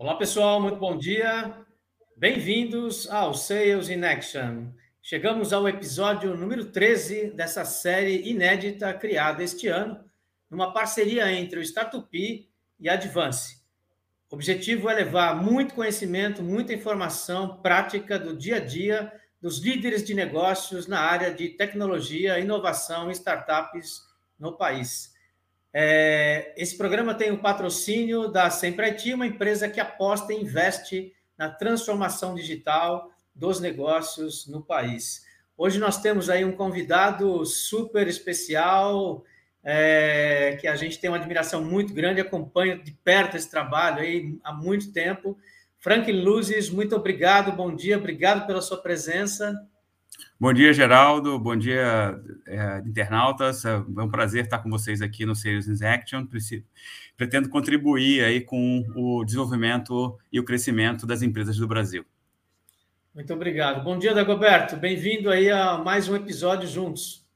Olá, pessoal, muito bom dia. Bem-vindos ao Sales in Action. Chegamos ao episódio número 13 dessa série inédita criada este ano, numa parceria entre o Startup e a Advance. O objetivo é levar muito conhecimento, muita informação prática do dia a dia dos líderes de negócios na área de tecnologia, inovação e startups no país. É, esse programa tem o patrocínio da Sempre IT, uma empresa que aposta e investe na transformação digital dos negócios no país. Hoje nós temos aí um convidado super especial, é, que a gente tem uma admiração muito grande, acompanha de perto esse trabalho aí há muito tempo. Franklin Luzes, muito obrigado, bom dia, obrigado pela sua presença. Bom dia, Geraldo. Bom dia, é, internautas. É um prazer estar com vocês aqui no Sales in Action. Pretendo contribuir aí com o desenvolvimento e o crescimento das empresas do Brasil. Muito obrigado. Bom dia, Dagoberto. Bem-vindo aí a mais um episódio juntos.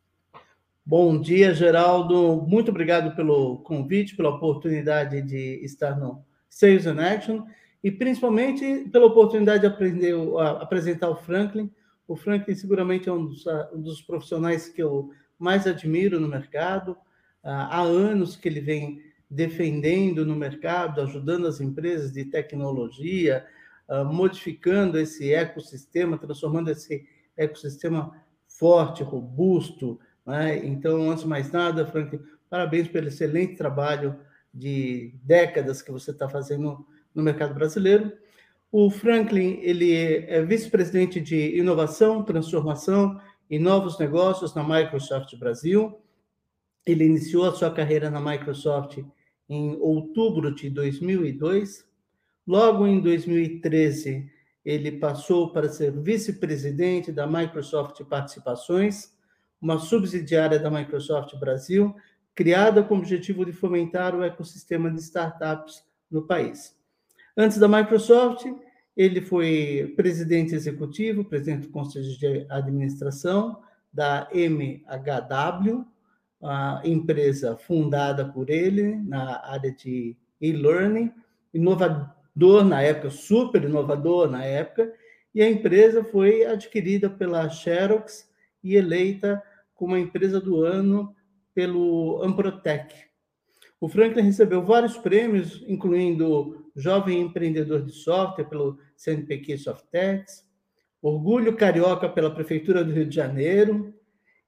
Bom dia, Geraldo. Muito obrigado pelo convite, pela oportunidade de estar no Sales in Action e principalmente pela oportunidade de aprender, apresentar o Franklin o Franklin seguramente é um dos, ah, um dos profissionais que eu mais admiro no mercado. Ah, há anos que ele vem defendendo no mercado, ajudando as empresas de tecnologia, ah, modificando esse ecossistema, transformando esse ecossistema forte, robusto. Né? Então, antes de mais nada, Franklin, parabéns pelo excelente trabalho de décadas que você está fazendo no mercado brasileiro. O Franklin ele é vice-presidente de inovação, transformação e novos negócios na Microsoft Brasil. Ele iniciou a sua carreira na Microsoft em outubro de 2002. Logo em 2013, ele passou para ser vice-presidente da Microsoft Participações, uma subsidiária da Microsoft Brasil, criada com o objetivo de fomentar o ecossistema de startups no país. Antes da Microsoft, ele foi presidente executivo, presidente do Conselho de Administração da MHW, a empresa fundada por ele na área de e-learning, inovador na época, super inovador na época, e a empresa foi adquirida pela Xerox e eleita como a empresa do ano pelo Amprotec. O Franklin recebeu vários prêmios, incluindo jovem empreendedor de software pelo CNPq Softex, Orgulho Carioca pela Prefeitura do Rio de Janeiro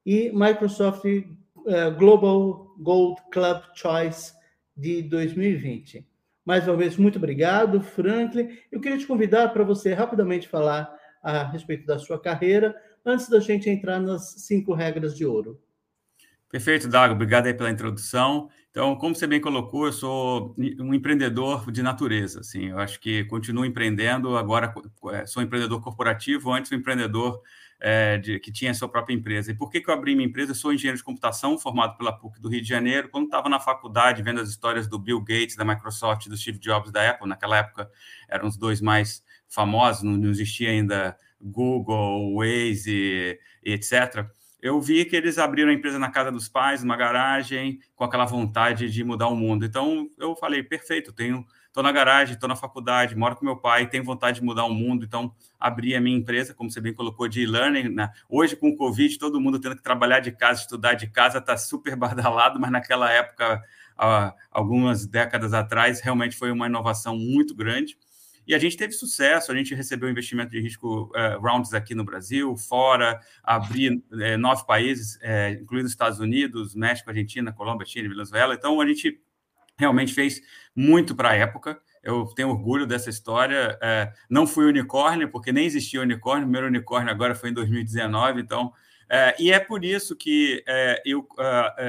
e Microsoft uh, Global Gold Club Choice de 2020. Mais uma vez, muito obrigado, Franklin. Eu queria te convidar para você rapidamente falar a respeito da sua carreira, antes da gente entrar nas cinco regras de ouro. Perfeito, Dago. Obrigado aí pela introdução. Então, como você bem colocou, eu sou um empreendedor de natureza. Assim, eu acho que continuo empreendendo. Agora é, sou um empreendedor corporativo. Antes, um empreendedor é, de, que tinha a sua própria empresa. E por que, que eu abri minha empresa? Eu sou engenheiro de computação, formado pela PUC do Rio de Janeiro. Quando estava na faculdade, vendo as histórias do Bill Gates, da Microsoft, do Steve Jobs, da Apple, naquela época eram os dois mais famosos, não, não existia ainda Google, Waze, etc eu vi que eles abriram a empresa na casa dos pais, numa garagem, com aquela vontade de mudar o mundo. Então, eu falei, perfeito, tenho, estou na garagem, estou na faculdade, moro com meu pai, tenho vontade de mudar o mundo, então abri a minha empresa, como você bem colocou, de e-learning. Né? Hoje, com o Covid, todo mundo tendo que trabalhar de casa, estudar de casa, está super badalado, mas naquela época, algumas décadas atrás, realmente foi uma inovação muito grande. E a gente teve sucesso, a gente recebeu investimento de risco uh, rounds aqui no Brasil, fora, abrir uh, nove países, uh, incluindo Estados Unidos, México, Argentina, Colômbia, Chile, Venezuela. Então, a gente realmente fez muito para a época. Eu tenho orgulho dessa história. não fui unicórnio, porque nem existia unicórnio. O primeiro unicórnio agora foi em 2019. Então, e é por isso que eu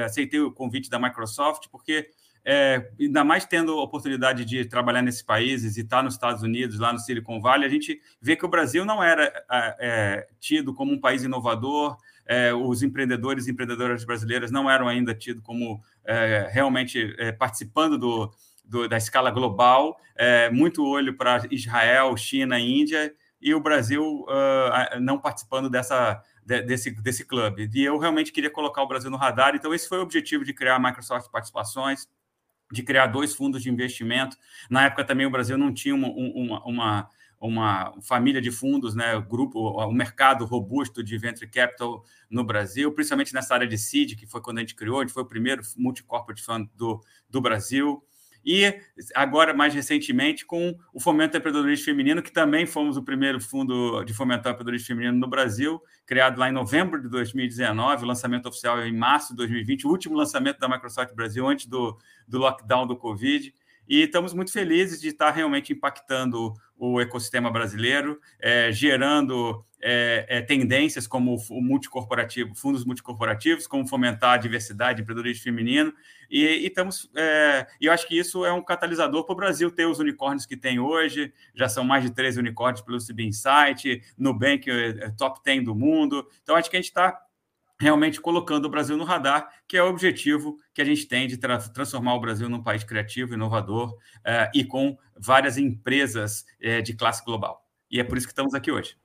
aceitei o convite da Microsoft, porque é, ainda mais tendo a oportunidade de trabalhar nesses países e estar nos Estados Unidos, lá no Silicon Valley, a gente vê que o Brasil não era é, é tido como um país inovador, é, os empreendedores e empreendedoras brasileiras não eram ainda tidos como é, realmente é, participando do, do, da escala global, muito olho para Israel, China, Índia, e o Brasil uh, não participando dessa, desse, desse clube. E eu realmente queria colocar o Brasil no radar, então esse foi o objetivo de criar a Microsoft Participações, de criar dois fundos de investimento. Na época também o Brasil não tinha uma, uma, uma, uma família de fundos, né, grupo, o mercado robusto de venture capital no Brasil, principalmente nessa área de seed, que foi quando a gente criou, a gente foi o primeiro multi-corporate fund do, do Brasil. E agora, mais recentemente, com o Fomento do Empreendedorismo Feminino, que também fomos o primeiro fundo de fomentar o empreendedorismo feminino no Brasil, criado lá em novembro de 2019, o lançamento oficial em março de 2020, o último lançamento da Microsoft Brasil antes do, do lockdown do Covid. E estamos muito felizes de estar realmente impactando o ecossistema brasileiro, é, gerando é, é, tendências como o multicorporativo, fundos multicorporativos, como fomentar a diversidade, empreendedorismo feminino, e, e estamos, é, eu acho que isso é um catalisador para o Brasil ter os unicórnios que tem hoje, já são mais de 13 unicórnios pelo CB Insight, Nubank é, é top 10 do mundo, então acho que a gente está realmente colocando o Brasil no radar, que é o objetivo que a gente tem de tra transformar o Brasil num país criativo, inovador uh, e com várias empresas uh, de classe global. E é por isso que estamos aqui hoje.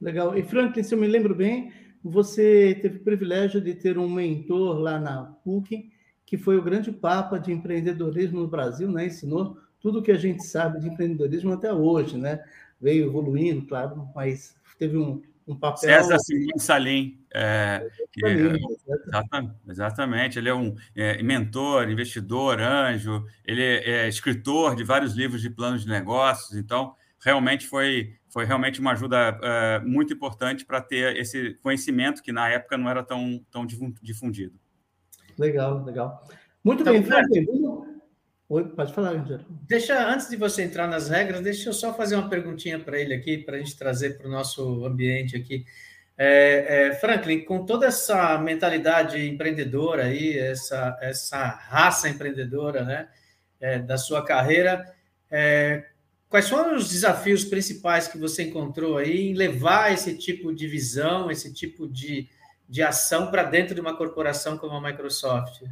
Legal. E Franklin, se eu me lembro bem, você teve o privilégio de ter um mentor lá na PUC, que foi o grande papa de empreendedorismo no Brasil, né? Ensinou tudo o que a gente sabe de empreendedorismo até hoje, né? Veio evoluindo, claro, mas teve um, um papel. César Simão Salim. É, que, exatamente, exatamente, ele é um é, mentor, investidor, anjo, ele é, é, escritor de vários livros de planos de negócios, então realmente foi, foi realmente uma ajuda é, muito importante para ter esse conhecimento que na época não era tão, tão difundido. Legal, legal. Muito então, bem, Fred. Oi, pode falar, Angelo. Deixa, antes de você entrar nas regras, deixa eu só fazer uma perguntinha para ele aqui, para a gente trazer para o nosso ambiente aqui. É, é, Franklin, com toda essa mentalidade empreendedora aí, essa, essa raça empreendedora, né, é, da sua carreira, é, quais foram os desafios principais que você encontrou aí em levar esse tipo de visão, esse tipo de, de ação para dentro de uma corporação como a Microsoft?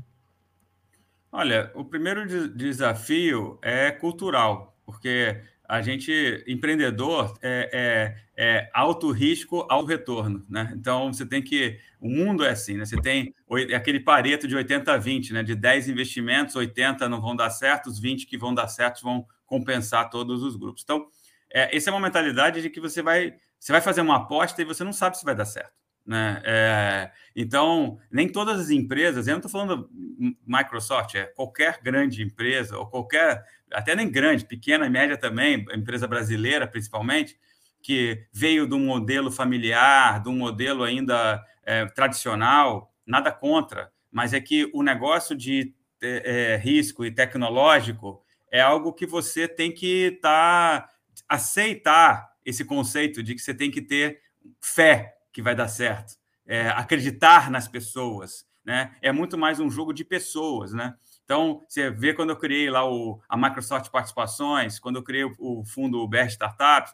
Olha, o primeiro desafio é cultural, porque a gente, empreendedor, é, é, é, alto risco, alto retorno, né? Então, você tem que... O mundo é assim, né? Você tem aquele pareto de 80 a 20, né? De 10 investimentos, 80 não vão dar certo, os 20 que vão dar certo vão compensar todos os grupos. Então, é, essa é uma mentalidade de que você vai, você vai fazer uma aposta e você não sabe se vai dar certo. Né? É, então, nem todas as empresas, eu não estou falando Microsoft, é qualquer grande empresa, ou qualquer, até nem grande, pequena e média também, empresa brasileira principalmente, que veio de um modelo familiar, de um modelo ainda é, tradicional, nada contra, mas é que o negócio de é, é risco e tecnológico é algo que você tem que tá, aceitar esse conceito de que você tem que ter fé que vai dar certo. É, acreditar nas pessoas, né? É muito mais um jogo de pessoas, né? Então, você vê quando eu criei lá o, a Microsoft Participações, quando eu criei o, fundo BR Startups,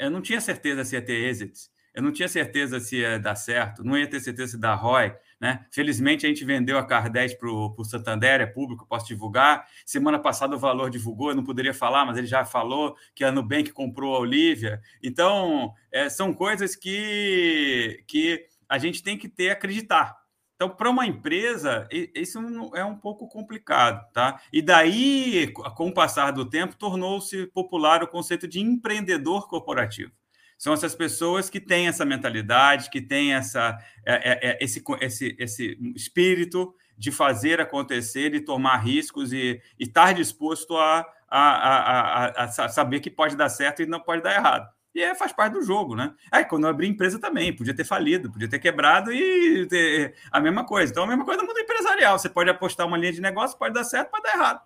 eu não tinha certeza se ia ter exits, eu não tinha certeza se ia dar certo, não ia ter certeza se dar ROI, né? Felizmente, a gente vendeu a Car 10 para o Santander, é público, posso divulgar. Semana passada o Valor divulgou, eu não poderia falar, mas ele já falou que a Nubank comprou a Olivia. Então, é, são coisas que, que a gente tem que ter acreditar. Então, para uma empresa, isso é um pouco complicado, tá? E daí, com o passar do tempo, tornou-se popular o conceito de empreendedor corporativo são essas pessoas que têm essa mentalidade, que têm essa, é, é, é, esse, esse, esse espírito de fazer acontecer e tomar riscos e, e estar disposto a, a, a, a, saber que pode dar certo e não pode dar errado. E é, faz parte do jogo, né? Aí, quando eu abri empresa também, podia ter falido, podia ter quebrado e ter a mesma coisa. Então, a mesma coisa no mundo empresarial. Você pode apostar uma linha de negócio, pode dar certo, pode dar errado.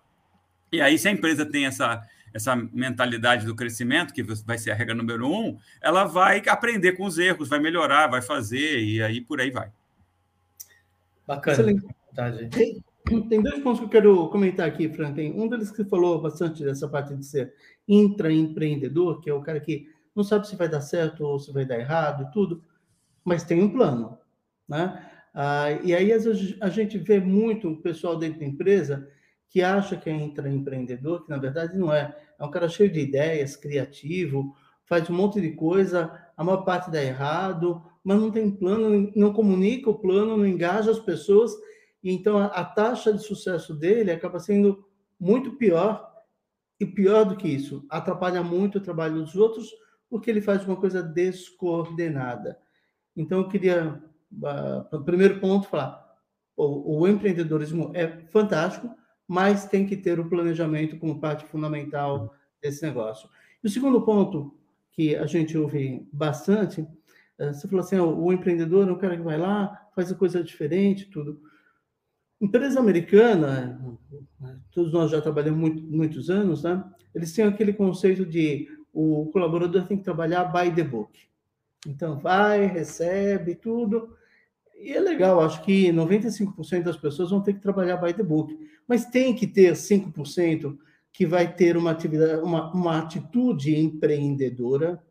E aí, se a empresa tem essa, essa mentalidade do crescimento, que vai ser a regra número um, ela vai aprender com os erros, vai melhorar, vai fazer, e aí por aí vai. Bacana. Tem, tem dois pontos que eu quero comentar aqui, Franklin. Um deles que falou bastante dessa parte de ser intraempreendedor, que é o cara que não sabe se vai dar certo ou se vai dar errado e tudo, mas tem um plano, né? Ah, e aí, às vezes, a gente vê muito o pessoal dentro da empresa que acha que é intraempreendedor, que na verdade não é. É um cara cheio de ideias, criativo, faz um monte de coisa, a maior parte dá errado, mas não tem plano, não comunica o plano, não engaja as pessoas e então a, a taxa de sucesso dele acaba sendo muito pior, e pior do que isso, atrapalha muito o trabalho dos outros, porque ele faz uma coisa descoordenada. Então, eu queria, uh, primeiro ponto, falar: o, o empreendedorismo é fantástico, mas tem que ter o planejamento como parte fundamental desse negócio. E o segundo ponto que a gente ouve bastante, eh, você falou assim, o empreendedor é o cara que vai lá, faz a coisa diferente, tudo. Empresa americana, todos nós já trabalhamos muito, muitos anos, né? Eles têm aquele conceito de o colaborador tem que trabalhar by the book. Então, vai, recebe tudo. E é legal, acho que 95% das pessoas vão ter que trabalhar by the book. Mas tem que ter 5% que vai ter uma, atividade, uma, uma atitude empreendedora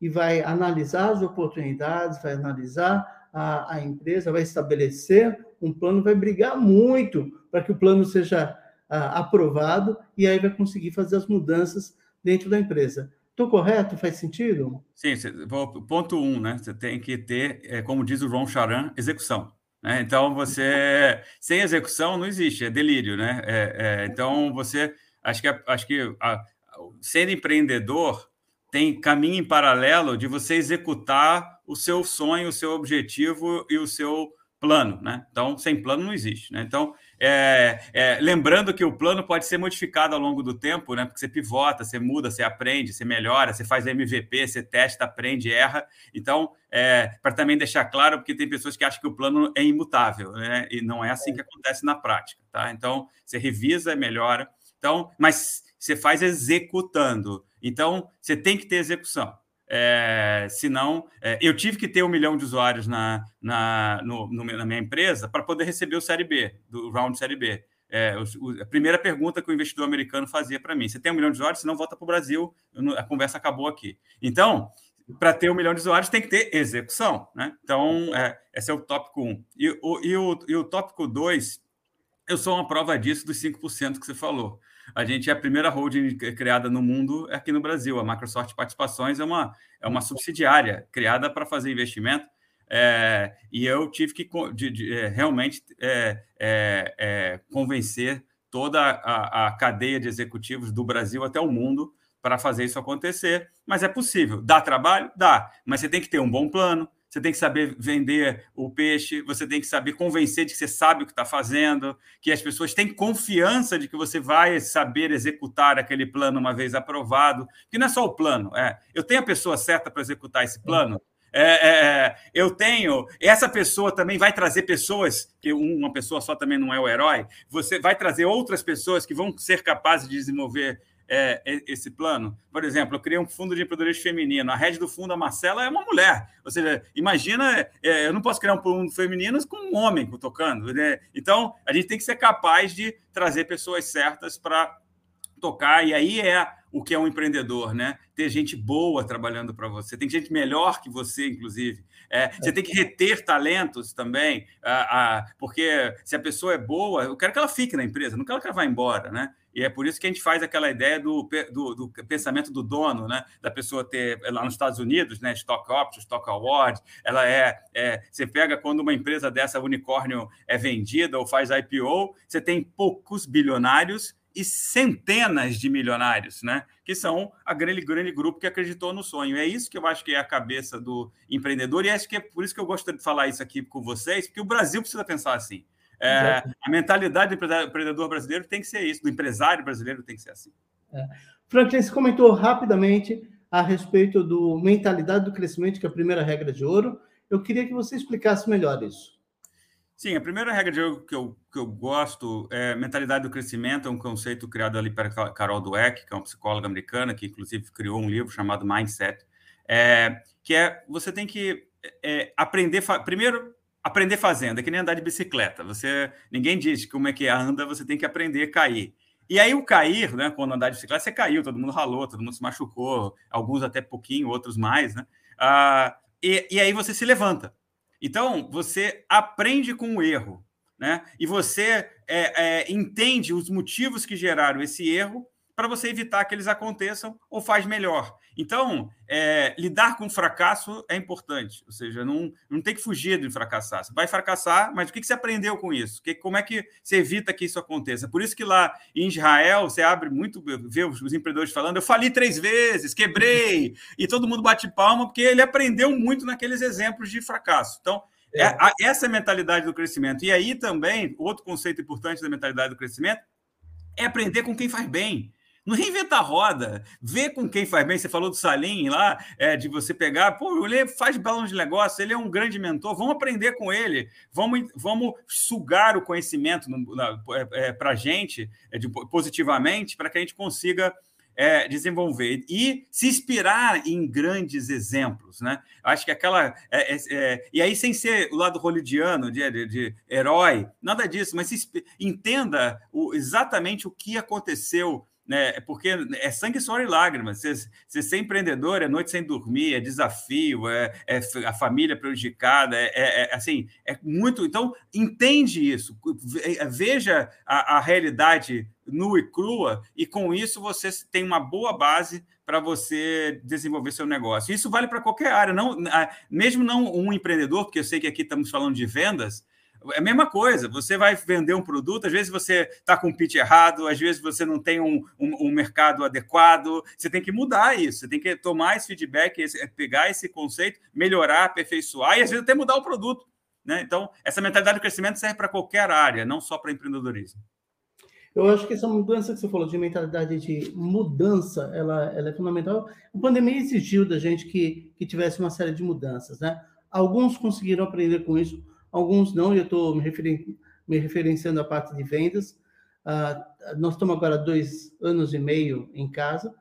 e vai analisar as oportunidades, vai analisar a, a empresa, vai estabelecer um plano, vai brigar muito para que o plano seja a, aprovado e aí vai conseguir fazer as mudanças dentro da empresa. Estou correto? Faz sentido? Sim, ponto um, né? Você tem que ter, é, como diz o Ron Charan, execução. Né? Então, você sem execução não existe, é delírio, né? É, é, então, você acho que acho que a, sendo empreendedor tem caminho em paralelo de você executar o seu sonho, o seu objetivo e o seu plano, né? Então, sem plano não existe, né? Então, é, é, lembrando que o plano pode ser modificado ao longo do tempo, né? Porque você pivota, você muda, você aprende, você melhora, você faz MVP, você testa, aprende, erra. Então, é, para também deixar claro, porque tem pessoas que acham que o plano é imutável, né? E não é assim que acontece na prática, tá? Então, você revisa, melhora. Então, mas você faz executando. Então, você tem que ter execução. É, senão, é, eu tive que ter um milhão de usuários na, na, no, no, na minha empresa para poder receber o Série B, do round Série B. É, o, a primeira pergunta que o investidor americano fazia para mim: você tem um milhão de usuários? Se não, volta para o Brasil, a conversa acabou aqui. Então, para ter um milhão de usuários, tem que ter execução. Né? Então, é, esse é o tópico 1. Um. E, o, e, o, e o tópico 2, eu sou uma prova disso dos 5% que você falou. A gente é a primeira holding criada no mundo aqui no Brasil. A Microsoft Participações é uma, é uma subsidiária criada para fazer investimento. É, e eu tive que de, de, é, realmente é, é, é, convencer toda a, a cadeia de executivos do Brasil até o mundo para fazer isso acontecer. Mas é possível. Dá trabalho? Dá. Mas você tem que ter um bom plano, você tem que saber vender o peixe, você tem que saber convencer de que você sabe o que está fazendo, que as pessoas têm confiança de que você vai saber executar aquele plano uma vez aprovado. Que não é só o plano, é eu tenho a pessoa certa para executar esse plano. É, é, é, eu tenho. Essa pessoa também vai trazer pessoas, que uma pessoa só também não é o herói. Você vai trazer outras pessoas que vão ser capazes de desenvolver é, esse plano. Por exemplo, eu criei um fundo de empreendedorismo feminino. A rede do fundo, a Marcela, é uma mulher. Ou seja, imagina, é, eu não posso criar um fundo feminino com um homem tocando. Né? Então, a gente tem que ser capaz de trazer pessoas certas para tocar. E aí é o que é um empreendedor, né? Ter gente boa trabalhando para você, tem gente melhor que você, inclusive. É, você tem que reter talentos também, porque se a pessoa é boa, eu quero que ela fique na empresa, não quero que ela vá embora, né? E é por isso que a gente faz aquela ideia do, do, do, pensamento do dono, né? Da pessoa ter lá nos Estados Unidos, né? Stock Options, Stock Award. Ela é, é, Você pega quando uma empresa dessa unicórnio é vendida ou faz IPO, você tem poucos bilionários e centenas de milionários, né? Que são a grande, grande grupo que acreditou no sonho. É isso que eu acho que é a cabeça do empreendedor, e acho que é por isso que eu gosto de falar isso aqui com vocês, porque o Brasil precisa pensar assim. É, a mentalidade do empreendedor brasileiro tem que ser isso, do empresário brasileiro tem que ser assim. É. Você comentou rapidamente a respeito do mentalidade do crescimento, que é a primeira regra de ouro. Eu queria que você explicasse melhor isso. Sim, a primeira regra de ouro que eu, que eu gosto é mentalidade do crescimento, é um conceito criado ali para Carol Dweck, que é uma psicóloga americana, que inclusive criou um livro chamado Mindset, é, que é você tem que é, aprender, primeiro, aprender fazendo, é que nem andar de bicicleta. Você ninguém diz como é que anda, você tem que aprender a cair. E aí o cair, né, quando andar de bicicleta, você caiu, todo mundo ralou, todo mundo se machucou, alguns até pouquinho, outros mais, né? Ah, e, e aí você se levanta. Então você aprende com o erro, né? E você é, é, entende os motivos que geraram esse erro para você evitar que eles aconteçam ou faz melhor. Então, é, lidar com fracasso é importante, ou seja, não, não tem que fugir de fracassar. Você vai fracassar, mas o que, que você aprendeu com isso? Que, como é que você evita que isso aconteça? Por isso que lá em Israel, você abre muito, vê os, os empreendedores falando, eu falei três vezes, quebrei, e todo mundo bate palma, porque ele aprendeu muito naqueles exemplos de fracasso. Então, é. É, essa é a mentalidade do crescimento. E aí também, outro conceito importante da mentalidade do crescimento é aprender com quem faz bem. Não reinventar a roda, ver com quem faz bem. Você falou do Salim lá, é, de você pegar, pô, ele faz balão de negócio, ele é um grande mentor, vamos aprender com ele, vamos, vamos sugar o conhecimento é, é, para a gente é, de, positivamente, para que a gente consiga é, desenvolver e se inspirar em grandes exemplos, né? Acho que aquela é, é, é e aí sem ser o lado holidiano de, de, de herói, nada disso, mas se, entenda o, exatamente o que aconteceu né? É porque é sangue, suor e lágrimas. Você, você ser empreendedor é noite sem dormir, é desafio, é, é a família prejudicada, é, é, é, assim, é muito. Então, entende isso, é, veja a, a realidade nua e crua, e com isso você tem uma boa base para você desenvolver seu negócio. Isso vale para qualquer área, não, mesmo não um empreendedor, porque eu sei que aqui estamos falando de vendas, é a mesma coisa. Você vai vender um produto, às vezes você está com um pitch errado, às vezes você não tem um, um, um, mercado adequado. Você tem que mudar isso, você tem que tomar esse feedback, esse, é, pegar esse conceito, melhorar, aperfeiçoar e às vezes até mudar o produto. Né? Então, essa mentalidade de crescimento serve para qualquer área, não só para empreendedorismo. Eu acho que essa mudança que você falou de mentalidade de mudança, ela, ela é fundamental. A pandemia exigiu da gente que, que tivesse uma série de mudanças, né? Alguns conseguiram aprender com isso, alguns não, eu estou me, referen me referenciando à parte de vendas. Uh, nós estamos agora dois anos e meio em casa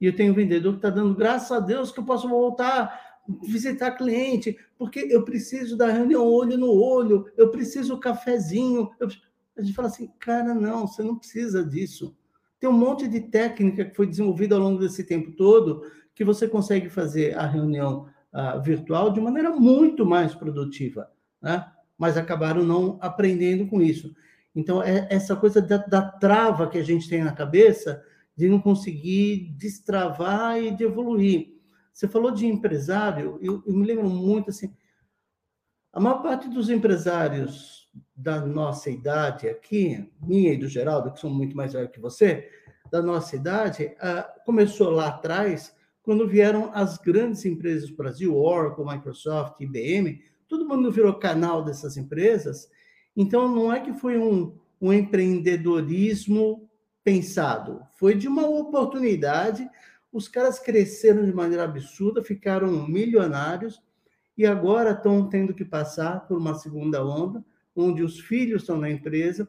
e eu tenho um vendedor que está dando graças a Deus que eu posso voltar visitar cliente, porque eu preciso da reunião olho no olho, eu preciso do cafezinho. Eu... A gente fala assim, cara, não, você não precisa disso. Tem um monte de técnica que foi desenvolvida ao longo desse tempo todo que você consegue fazer a reunião uh, virtual de maneira muito mais produtiva. Né? Mas acabaram não aprendendo com isso. Então, é essa coisa da, da trava que a gente tem na cabeça de não conseguir destravar e de evoluir. Você falou de empresário, eu, eu me lembro muito assim, a maior parte dos empresários da nossa idade aqui, minha e do Geraldo, que são muito mais velhos que você, da nossa idade, uh, começou lá atrás, quando vieram as grandes empresas do Brasil, Oracle, Microsoft, IBM, todo mundo virou canal dessas empresas. Então, não é que foi um, um empreendedorismo pensado, foi de uma oportunidade. Os caras cresceram de maneira absurda, ficaram milionários e agora estão tendo que passar por uma segunda onda, onde os filhos estão na empresa,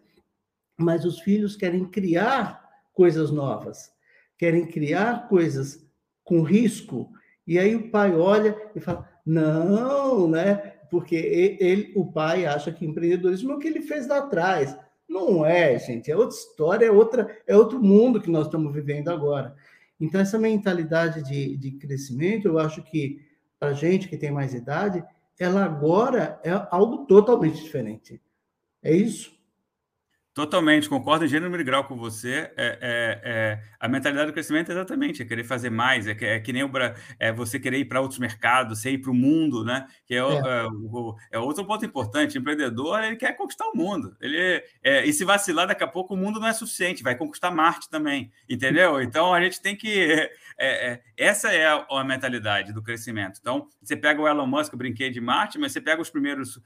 mas os filhos querem criar coisas novas, querem criar coisas com risco. E aí o pai olha e fala: não, né? Porque ele, o pai acha que empreendedorismo é o que ele fez lá atrás. Não é, gente, é outra história, é, outra, é outro mundo que nós estamos vivendo agora. Então, essa mentalidade de, de crescimento, eu acho que, para a gente que tem mais idade, ela agora é algo totalmente diferente. É isso? Totalmente, concordo em gênero e grau com você. É, é, é, a mentalidade do crescimento é exatamente é querer fazer mais, é que, é que nem o, é você querer ir para outros mercados, você ir para o mundo, né? Que é, é. é. O, é, outro ponto importante. O empreendedor ele quer conquistar o mundo. Ele, é, e se vacilar, daqui a pouco o mundo não é suficiente, vai conquistar Marte também, entendeu? Então a gente tem que. essa é a, a, mentalidade do crescimento. Então, você pega o Elon Musk, eu brinquei de Marte, mas você pega os primeiros.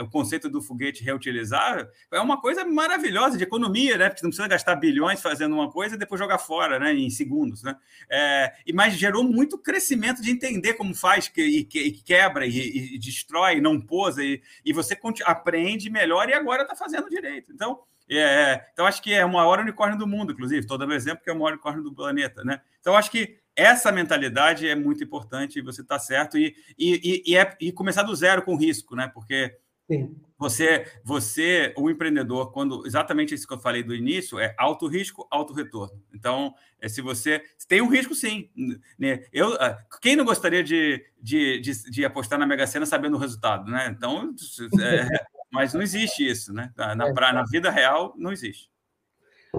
o conceito do foguete reutilizável, é uma coisa maravilhosa maravilhosa de economia, né? Porque não precisa gastar bilhões fazendo uma coisa e depois jogar fora, né? Em segundos, né? É, e mas gerou muito crescimento de entender como faz que, e, que, e quebra e, e, destrói, não posa e, e você aprende melhor e agora está fazendo direito. Então, é, então acho que é o maior unicórnio do mundo, inclusive. Estou dando exemplo que é o maior unicórnio do planeta, né? Então acho que essa mentalidade é muito importante você está certo e, e, e, é, e começar do zero com risco, né? Porque Sim. Você, você, o empreendedor, quando exatamente isso que eu falei do início, é alto risco, alto retorno. Então, é, se você tem um risco, sim. Né? Eu, ah, quem não gostaria de, de, de, de, apostar na Mega Sena sabendo o resultado, né? Então, é, mas não existe isso, né? Na, na, na vida real, não existe.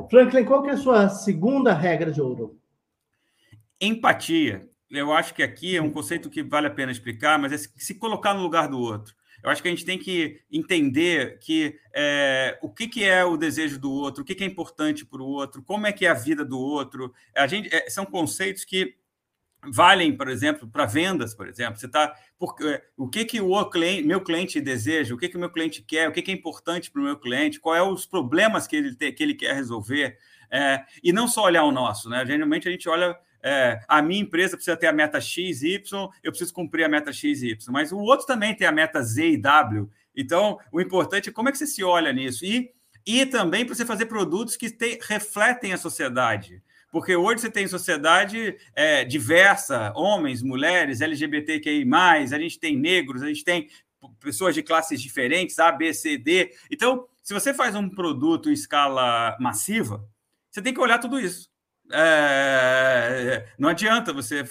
Franklin, qual que é a sua segunda regra de ouro? Empatia. Eu acho que aqui é um conceito que vale a pena explicar, mas é se colocar no lugar do outro. Eu acho que a gente tem que entender que é, o que, que é o desejo do outro, o que, que é importante para o outro, como é que é a vida do outro. A gente, é, são conceitos que valem, por exemplo, para vendas, por exemplo. Você está porque o que que o cliente, meu cliente deseja, o que que o meu cliente quer, o que que é importante para o meu cliente, qual é os problemas que ele tem, que ele quer resolver, é, e não só olhar o nosso, né? Geralmente a gente olha é, a minha empresa precisa ter a meta X, Y, eu preciso cumprir a meta X Y, mas o outro também tem a meta Z e W. Então, o importante é como é que você se olha nisso e e também para você fazer produtos que te, refletem a sociedade. Porque hoje você tem sociedade é, diversa, homens, mulheres, LGBTQI, a gente tem negros, a gente tem pessoas de classes diferentes, A, B, C, D. Então, se você faz um produto em escala massiva, você tem que olhar tudo isso. É, não adianta você.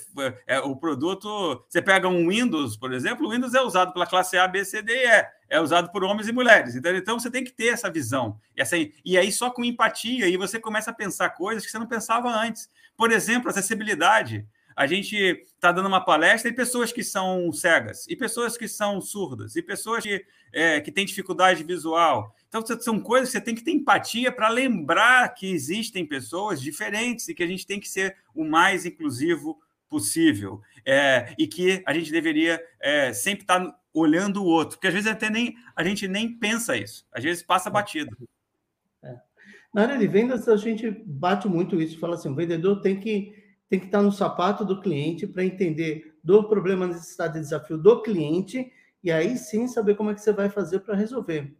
É, o produto. Você pega um Windows, por exemplo, o Windows é usado pela classe A, B, C, D e E. É usado por homens e mulheres. Então, então você tem que ter essa visão. E, essa, e aí, só com empatia, e você começa a pensar coisas que você não pensava antes. Por exemplo, acessibilidade. A gente está dando uma palestra e pessoas que são cegas, e pessoas que são surdas, e pessoas que, é, que têm dificuldade visual. Então, são coisas que você tem que ter empatia para lembrar que existem pessoas diferentes e que a gente tem que ser o mais inclusivo possível. É, e que a gente deveria é, sempre estar tá olhando o outro, porque às vezes até nem a gente nem pensa isso, às vezes passa batido. É. Na área de vendas, a gente bate muito isso, fala assim, o vendedor tem que tem que estar no sapato do cliente para entender do problema, necessidade e desafio do cliente, e aí sim saber como é que você vai fazer para resolver.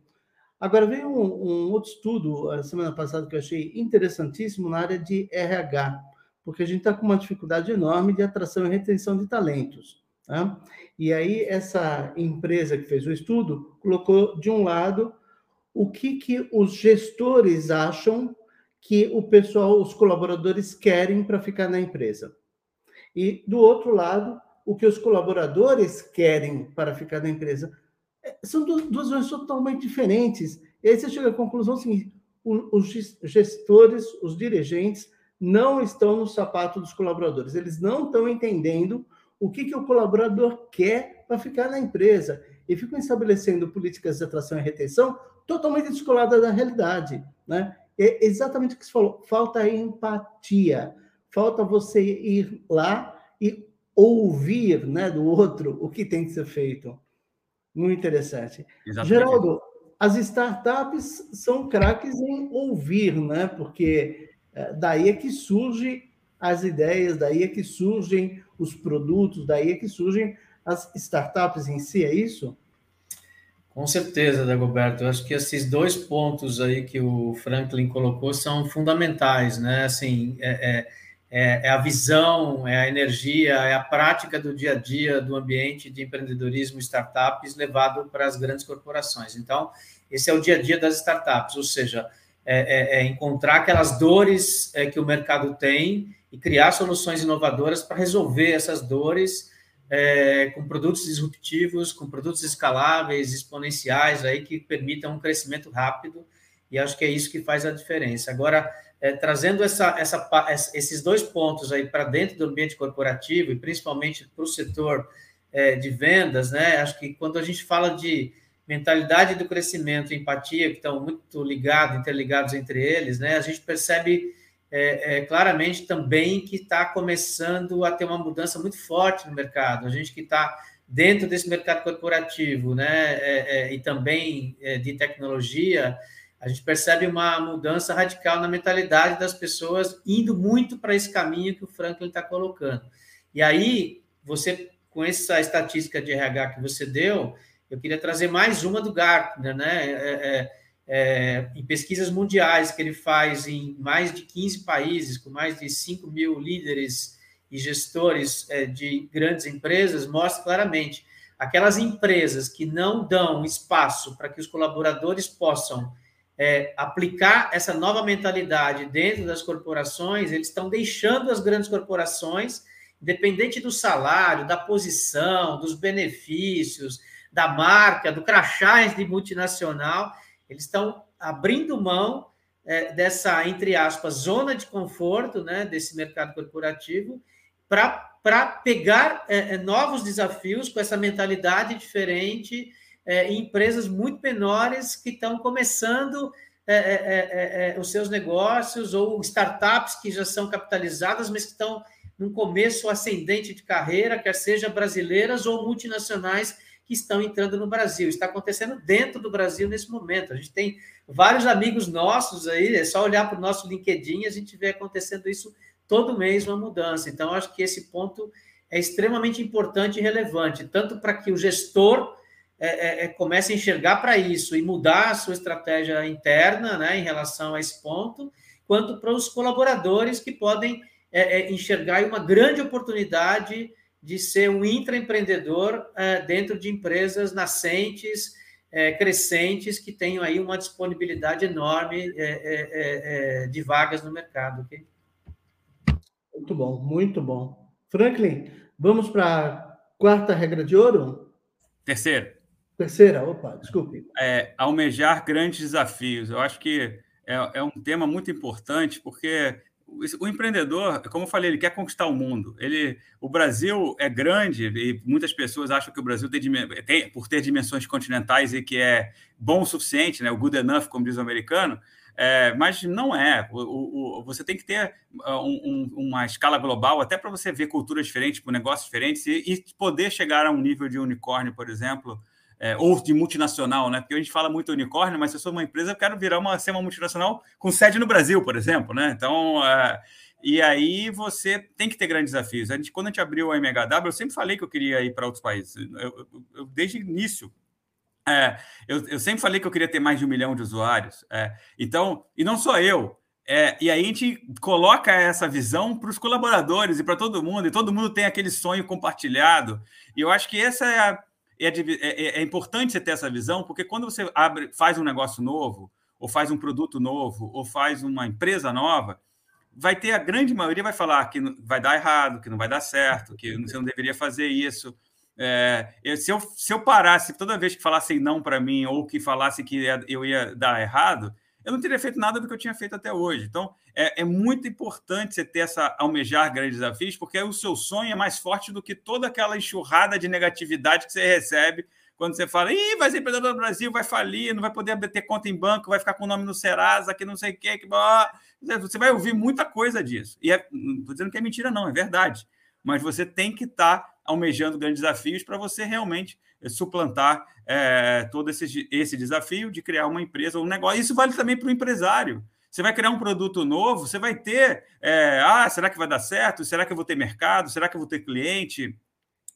Agora, veio um, um, outro estudo, a semana passada, que eu achei interessantíssimo na área de RH, porque a gente está com uma dificuldade enorme de atração e retenção de talentos. Tá? E aí, essa empresa que fez o estudo colocou, de um lado, o que, que os gestores acham que o pessoal, os colaboradores querem para ficar na empresa. E do outro lado, o que os colaboradores querem para ficar na empresa. É, são duas, coisas totalmente diferentes. E aí você chega à conclusão seguinte: os gestores, os dirigentes, não estão no sapato dos colaboradores. Eles não estão entendendo o que, que o colaborador quer para ficar na empresa. E ficam estabelecendo políticas de atração e retenção totalmente descoladas da realidade. Né? É exatamente o que você falou. Falta empatia. Falta você ir lá e ouvir né, do outro o que tem que ser feito. Muito interessante. Exatamente. Geraldo, as startups são craques em ouvir, né? Porque é, daí é que surgem as ideias, daí é que surgem os produtos, daí é que surgem as startups em si, é isso? Com certeza, Dagoberto. Eu acho que esses dois pontos aí que o Franklin colocou são fundamentais, né? Assim, é, é, é, a visão, é a energia, é a prática do dia a dia do ambiente de empreendedorismo startups levado para as grandes corporações. Então, esse é o dia a dia das startups, ou seja, é, é, é encontrar aquelas dores é, que o mercado tem e criar soluções inovadoras para resolver essas dores é, com produtos disruptivos, com produtos escaláveis, exponenciais, aí que permitam um crescimento rápido, e acho que é isso que faz a diferença. Agora, é, trazendo essa, essa, esses dois pontos aí para dentro do ambiente corporativo, e principalmente para o setor é, de vendas, né? Acho que quando a gente fala de mentalidade do crescimento empatia, que estão muito ligados, interligados entre eles, né? A gente percebe é, é, claramente também que está começando a ter uma mudança muito forte no mercado. A gente que está dentro desse mercado corporativo, né, é, é e também é, de tecnologia, a gente percebe uma mudança radical na mentalidade das pessoas indo muito para esse caminho que o Franklin está colocando. E aí, você, com essa estatística de RH que você deu, eu queria trazer mais uma do Gartner, né? É, em pesquisas mundiais que ele faz em mais de 15 países, com mais de 5 mil líderes e gestores é, de grandes empresas, mostra claramente aquelas empresas que não dão espaço para que os colaboradores possam é, aplicar essa nova mentalidade dentro das corporações, eles estão deixando as grandes corporações, independente do salário, da posição, dos benefícios, da marca, do crachá de multinacional, eles estão abrindo mão é, dessa, entre aspas, zona de conforto né, desse mercado corporativo para pegar é, é, novos desafios com essa mentalidade diferente é, em empresas muito menores que estão começando é, é, os seus negócios ou startups que já são capitalizadas, mas que estão num começo ascendente de carreira, quer seja brasileiras ou multinacionais que estão entrando no Brasil. Está acontecendo dentro do Brasil nesse momento. A gente tem vários amigos nossos aí, é só olhar para o nosso LinkedIn, a gente vê acontecendo isso todo mês, uma mudança. Então, acho que esse ponto é extremamente importante e relevante, tanto para que o gestor é, é, é comece a enxergar para isso e mudar a sua estratégia interna né, em relação a esse ponto, quanto para os colaboradores que podem é, é enxergar uma grande oportunidade de ser um intraempreendedor é, dentro de empresas nascentes, é, crescentes, que tenham aí uma disponibilidade enorme é, é, é, de vagas no mercado. Okay? Muito bom, muito bom. Franklin, vamos para a quarta regra de ouro? Terceira. Terceira, opa, desculpe. É, almejar grandes desafios. Eu acho que é, é um tema muito importante, porque o empreendedor, como eu falei, ele quer conquistar o mundo. Ele, o Brasil é grande e muitas pessoas acham que o Brasil tem, tem, por ter dimensões continentais e que é bom o suficiente, né? O good enough, como diz o americano. É, mas não é. O, o, você tem que ter uh, um, um, uma escala global, até para você ver culturas diferentes, negócios diferentes e, e poder chegar a um nível de unicórnio, por exemplo, é, ou de multinacional, né? Porque a gente fala muito unicórnio, mas se eu sou uma empresa, eu quero virar uma, ser uma multinacional com sede no Brasil, por exemplo, né? Então, é, e aí você tem que ter grandes desafios. A gente, quando a gente abriu a MHW, eu sempre falei que eu queria ir para outros países. Eu, eu, eu, desde o início. É, eu, sempre falei que eu queria ter mais de um milhão de usuários. É, então, e não só eu. É, e aí a gente coloca essa visão para os colaboradores e para todo mundo, e todo mundo tem aquele sonho compartilhado. E eu acho que essa é a, é, é, é, importante você ter essa visão, porque quando você abre, faz um negócio novo, ou faz um produto novo, ou faz uma empresa nova, vai ter a grande maioria vai falar que vai dar errado, que não vai dar certo, que você não deveria fazer isso. É, se, eu, se eu parasse toda vez que falassem não para mim ou que falasse que eu ia dar errado, eu não teria feito nada do que eu tinha feito até hoje. Então, é, é, muito importante você ter essa almejar grandes desafios, porque o seu sonho é mais forte do que toda aquela enxurrada de negatividade que você recebe quando você fala, Ih, vai ser empreendedor do Brasil, vai falir, não vai poder ter conta em banco, vai ficar com o nome no Serasa, que não sei o quê, que... Você vai ouvir muita coisa disso. E é, estou dizendo que é mentira, não, é verdade. Mas você tem que estar tá almejando grandes desafios para você realmente eh, suplantar é, todo esse, esse desafio de criar uma empresa ou um negócio. Isso vale também para o empresário. Você vai criar um produto novo, você vai ter. É, ah, será que vai dar certo? Será que eu vou ter mercado? Será que eu vou ter cliente?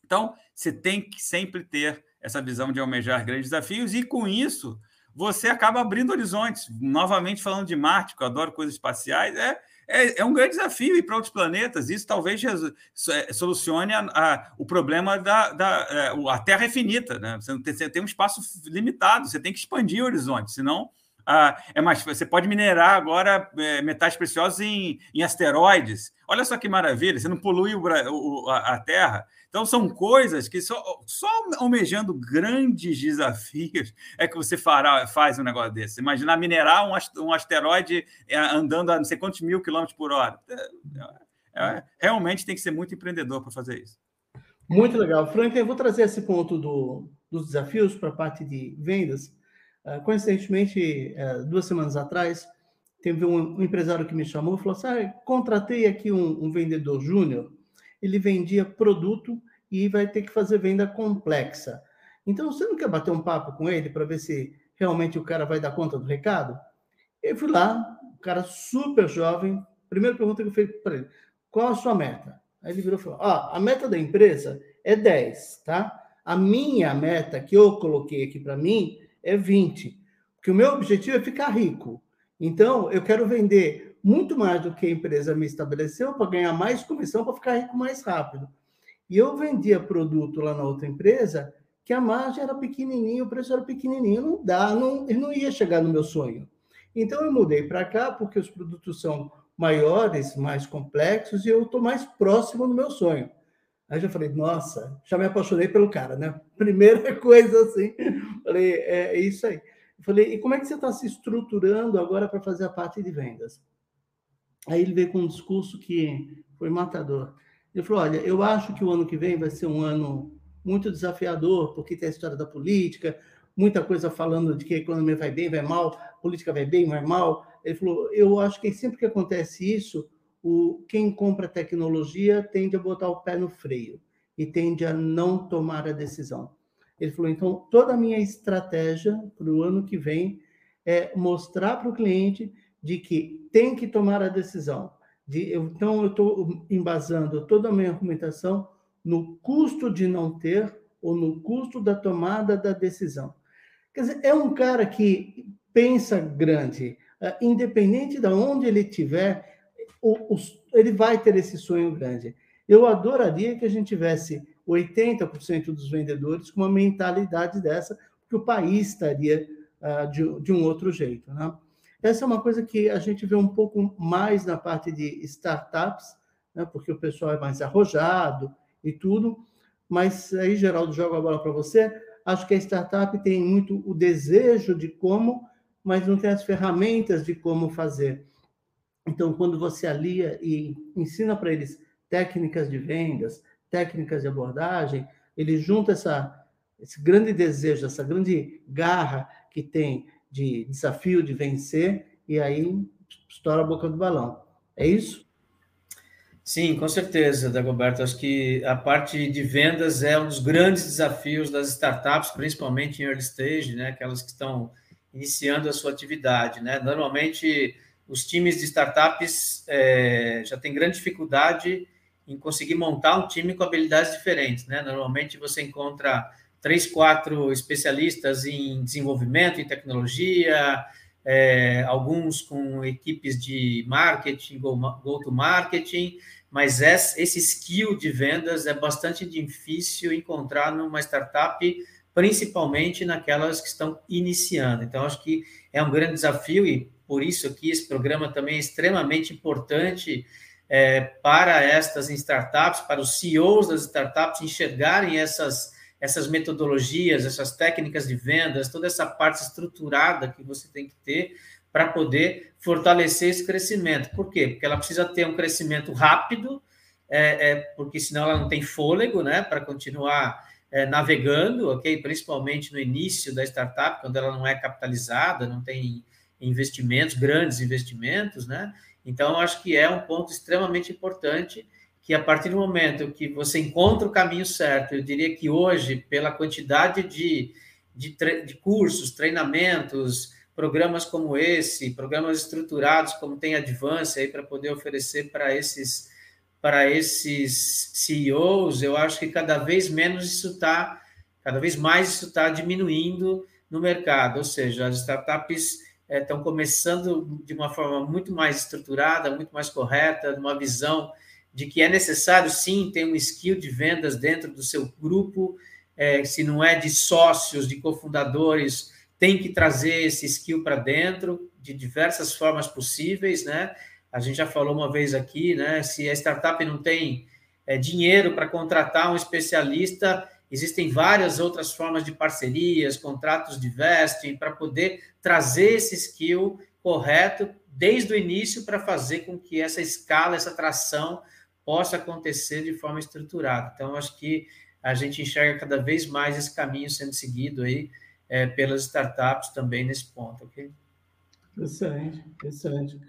Então, você tem que sempre ter essa visão de almejar grandes desafios, e com isso, você acaba abrindo horizontes. Novamente, falando de Marte, que eu adoro coisas espaciais, é é, é um grande desafio ir para outros planetas. Isso talvez é, solucione a, a, o problema da, da é, a Terra é finita, né? Você, tem, você tem um espaço limitado, você tem que expandir o horizonte, senão ah, é mais. Você pode minerar agora é, metais preciosos em, em, asteroides. Olha só que maravilha! Você não polui o, o, a, a Terra. Então, são coisas que só, só almejando grandes desafios é que você fará, faz um negócio desse. Imaginar minerar um, asteroide é, andando a não sei quantos mil quilômetros por hora. É, é, realmente tem que ser muito empreendedor para fazer isso. Muito legal. Frank, eu vou trazer esse ponto do, dos desafios para a parte de vendas. Uh, coincidentemente, uh, duas semanas atrás, teve um, um, empresário que me chamou e falou assim: ah, contratei aqui um, um vendedor júnior ele vendia produto e vai ter que fazer venda complexa. Então, você não quer bater um papo com ele para ver se realmente o cara vai dar conta do recado? Eu fui lá, um cara super jovem. Primeira pergunta que eu fiz para ele: qual a sua meta? Aí ele virou e falou: ah, a meta da empresa é 10, tá? A minha meta que eu coloquei aqui para mim é 20, porque o meu objetivo é ficar rico. Então, eu quero vender muito mais do que a empresa me estabeleceu para ganhar mais comissão para ficar rico mais rápido. E eu vendia produto lá na outra empresa que a margem era pequenininha, o preço era pequenininho, não dá, não, não ia chegar no meu sonho. Então eu mudei para cá porque os produtos são maiores, mais complexos e eu estou mais próximo do meu sonho. Aí já falei, nossa, já me apaixonei pelo cara, né? Primeira coisa assim, falei, é, é isso aí. Eu falei, e como é que você está se estruturando agora para fazer a parte de vendas? Aí ele veio com um discurso que foi matador. Ele falou: Olha, eu acho que o ano que vem vai ser um ano muito desafiador, porque tem a história da política, muita coisa falando de que a economia vai bem, vai mal, política vai bem, vai mal. Ele falou: Eu acho que sempre que acontece isso, o, quem compra tecnologia tende a botar o pé no freio e tende a não tomar a decisão. Ele falou: então, toda a minha estratégia para o ano que vem é mostrar para o cliente de que tem que tomar a decisão. De, eu, então, eu estou embasando toda a minha argumentação no custo de não ter ou no custo da tomada da decisão. Quer dizer, é um cara que pensa grande, uh, independente de onde ele estiver, o, o, ele vai ter esse sonho grande. Eu adoraria que a gente tivesse 80% dos vendedores com uma mentalidade dessa, porque o país estaria uh, de, de, um outro jeito. Né? Essa é uma coisa que a gente vê um pouco mais na parte de startups, né? porque o pessoal é mais arrojado e tudo, mas aí, Geraldo, jogo a bola para você. Acho que a startup tem muito o desejo de como, mas não tem as ferramentas de como fazer. Então, quando você alia e ensina para eles técnicas de vendas, técnicas de abordagem, ele junta essa, esse grande desejo, essa grande garra que tem de desafio de vencer, e aí estoura a boca do balão. É isso? Sim, com certeza, Dagoberto. Acho que a parte de vendas é um dos grandes desafios das startups, principalmente em early stage, né? aquelas que estão iniciando a sua atividade. Né? Normalmente, os times de startups é, já têm grande dificuldade em conseguir montar um time com habilidades diferentes, né? Normalmente você encontra três, quatro especialistas em desenvolvimento, em tecnologia, é, alguns com equipes de marketing, go-to-marketing, mas esse skill de vendas é bastante difícil encontrar numa startup, principalmente naquelas que estão iniciando. Então, acho que é um grande desafio e por isso aqui esse programa também é extremamente importante é, para estas startups, para os CEOs das startups enxergarem essas, essas metodologias, essas técnicas de vendas, toda essa parte estruturada que você tem que ter para poder fortalecer esse crescimento. Por quê? Porque ela precisa ter um crescimento rápido, é, é porque senão ela não tem fôlego né, para continuar é, navegando, ok? Principalmente no início da startup, quando ela não é capitalizada, não tem investimentos, grandes investimentos, né? Então, acho que é um ponto extremamente importante que a partir do momento que você encontra o caminho certo, eu diria que hoje, pela quantidade de, de, de cursos, treinamentos, programas como esse, programas estruturados como tem Advance aí para poder oferecer para esses para esses CEOs, eu acho que cada vez menos isso está, cada vez mais isso está diminuindo no mercado, ou seja, as startups estão é, começando de uma forma muito mais estruturada, muito mais correta, numa visão de que é necessário sim ter um skill de vendas dentro do seu grupo, é, se não é de sócios, de cofundadores, tem que trazer esse skill para dentro de diversas formas possíveis, né? A gente já falou uma vez aqui, né? Se a startup não tem é, dinheiro para contratar um especialista, Existem várias outras formas de parcerias, contratos de vesting, para poder trazer esse skill correto desde o início para fazer com que essa escala, essa tração possa acontecer de forma estruturada. Então, acho que a gente enxerga cada vez mais esse caminho sendo seguido aí é, pelas startups também nesse ponto, ok? Excelente, excelente.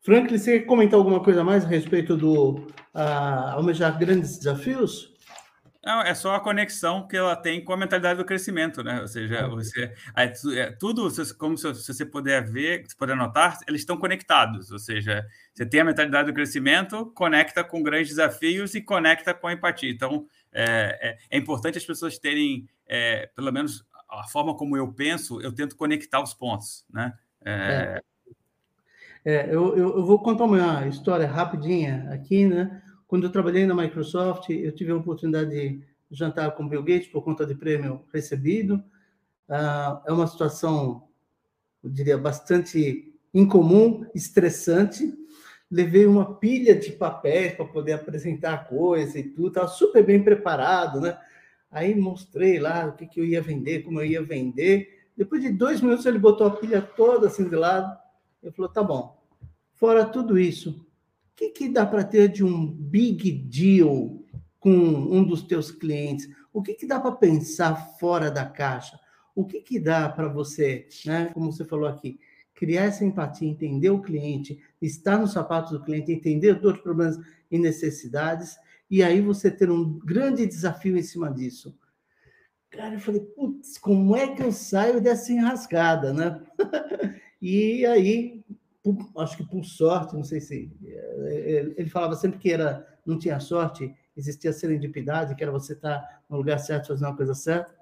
Franklin, você quer comentar alguma coisa mais a respeito do uh, almejar grandes desafios? Não, é só a conexão que ela tem com a mentalidade do crescimento, né? Ou seja, você, é, tudo, como se, você puder ver, se puder notar, eles estão conectados. Ou seja, você tem a mentalidade do crescimento, conecta com grandes desafios e conecta com a empatia. Então, é, é, é importante as pessoas terem, é, pelo menos a forma como eu penso, eu tento conectar os pontos, né? É, é. eu, eu, eu vou contar uma história rapidinha aqui, né? Quando eu trabalhei na Microsoft, eu tive a oportunidade de jantar com Bill Gates por conta de prêmio recebido. Ah, é uma situação, eu diria, bastante incomum, estressante. Levei uma pilha de papéis para poder apresentar a coisa e tudo, estava super bem preparado, né? Aí mostrei lá o que, que eu ia vender, como eu ia vender. Depois de dois minutos, ele botou a pilha toda assim de lado. Ele falou: tá bom. Fora tudo isso, que, que dá para ter de um big deal com um dos teus clientes? O que, que dá para pensar fora da caixa? O que, que dá para você, né, como você falou aqui, criar essa empatia, entender o cliente, estar nos sapatos do cliente, entender os problemas e necessidades, e aí você ter um grande desafio em cima disso. Cara, eu falei, putz, como é que eu saio dessa enrascada, né? e aí, acho que por sorte, não sei se. Eh, ele falava sempre que era, não tinha sorte, existia serendipidade, que era você estar no lugar certo, fazer uma coisa certa.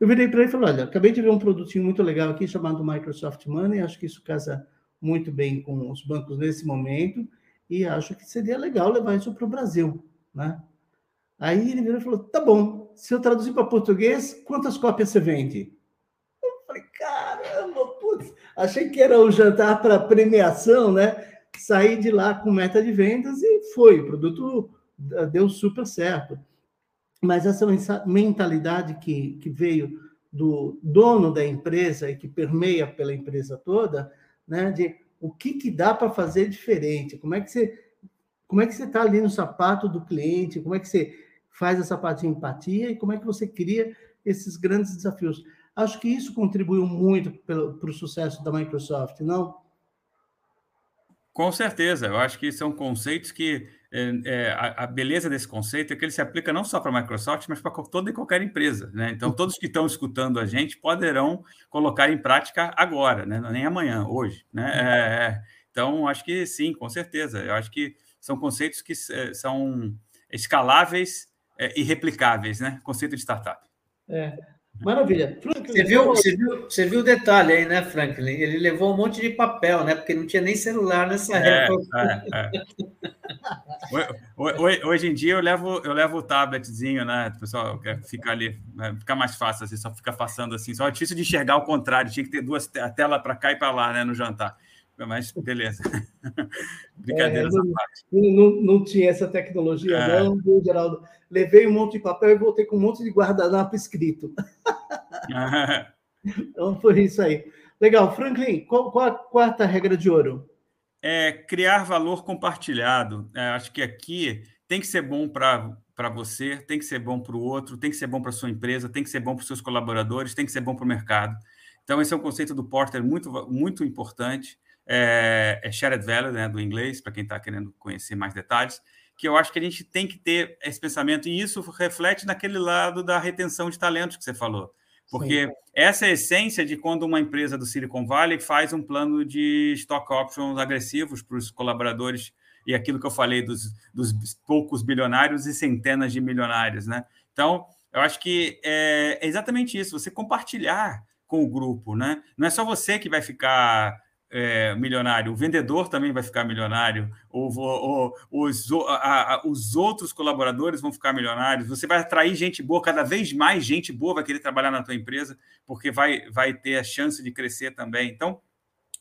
Eu virei para ele e falei: olha, acabei de ver um produtinho muito legal aqui chamado Microsoft Money, acho que isso casa muito bem com os bancos nesse momento, e acho que seria legal levar isso para o Brasil. Né? Aí ele virou e falou: tá bom, se eu traduzir para português, quantas cópias você vende? Eu falei: putz, achei que era o jantar para premiação, né? Saí de lá com meta de vendas e foi, o produto deu super certo. Mas essa mentalidade que, que veio do dono da empresa e que permeia pela empresa toda, né, de o que, que dá para fazer diferente, como é que você como é que você está ali no sapato do cliente, como é que você faz essa parte de empatia e como é que você cria esses grandes desafios. Acho que isso contribuiu muito para o sucesso da Microsoft, não? Com certeza, eu acho que são conceitos que é, é, a, a, beleza desse conceito é que ele se aplica não só para a Microsoft, mas para toda e qualquer empresa. Né? Então, todos que estão escutando a gente poderão colocar em prática agora, né? nem amanhã, hoje. Né? É, é, então, acho que sim, com certeza. Eu acho que são conceitos que é, são escaláveis e replicáveis, né? Conceito de startup. É. Maravilha. Franklin, você, viu, você, viu, você viu o detalhe aí, né, Franklin? Ele levou um monte de papel, né? Porque não tinha nem celular nessa é, época. É, é. Hoje em dia eu levo, eu levo o tabletzinho, né? O pessoal quer ficar ali, né? fica mais fácil, assim, só fica passando assim. Só é difícil de enxergar ao contrário, tinha que ter duas a tela para cá e para lá, né, no jantar. Mas beleza. Brincadeira é, não, não, não, tinha essa tecnologia, é. não, viu, Geraldo? Levei um monte de papel e voltei com um monte de guardanapo escrito. então foi isso aí. Legal. Franklin, qual, qual, a quarta regra de ouro? É criar valor compartilhado. É, acho que aqui tem que ser bom para para você, tem que ser bom para o outro, tem que ser bom para a sua empresa, tem que ser bom para os seus colaboradores, tem que ser bom para o mercado. Então, esse é um conceito do Porter muito, muito importante é, é shared value, né, do inglês, para quem está querendo conhecer mais detalhes, que eu acho que a gente tem que ter esse pensamento, e isso reflete naquele lado da retenção de talentos que você falou. Porque Sim. essa é a essência de quando uma empresa do Silicon Valley faz um plano de stock options agressivos para os colaboradores, e aquilo que eu falei dos, dos poucos bilionários e centenas de milionários. Né? Então, eu acho que é exatamente isso, você compartilhar com o grupo. Né? Não é só você que vai ficar é, milionário, o vendedor também vai ficar milionário, ou, ou, ou os, a, a, os outros colaboradores vão ficar milionários. Você vai atrair gente boa, cada vez mais gente boa vai querer trabalhar na tua empresa, porque vai, vai ter a chance de crescer também. Então,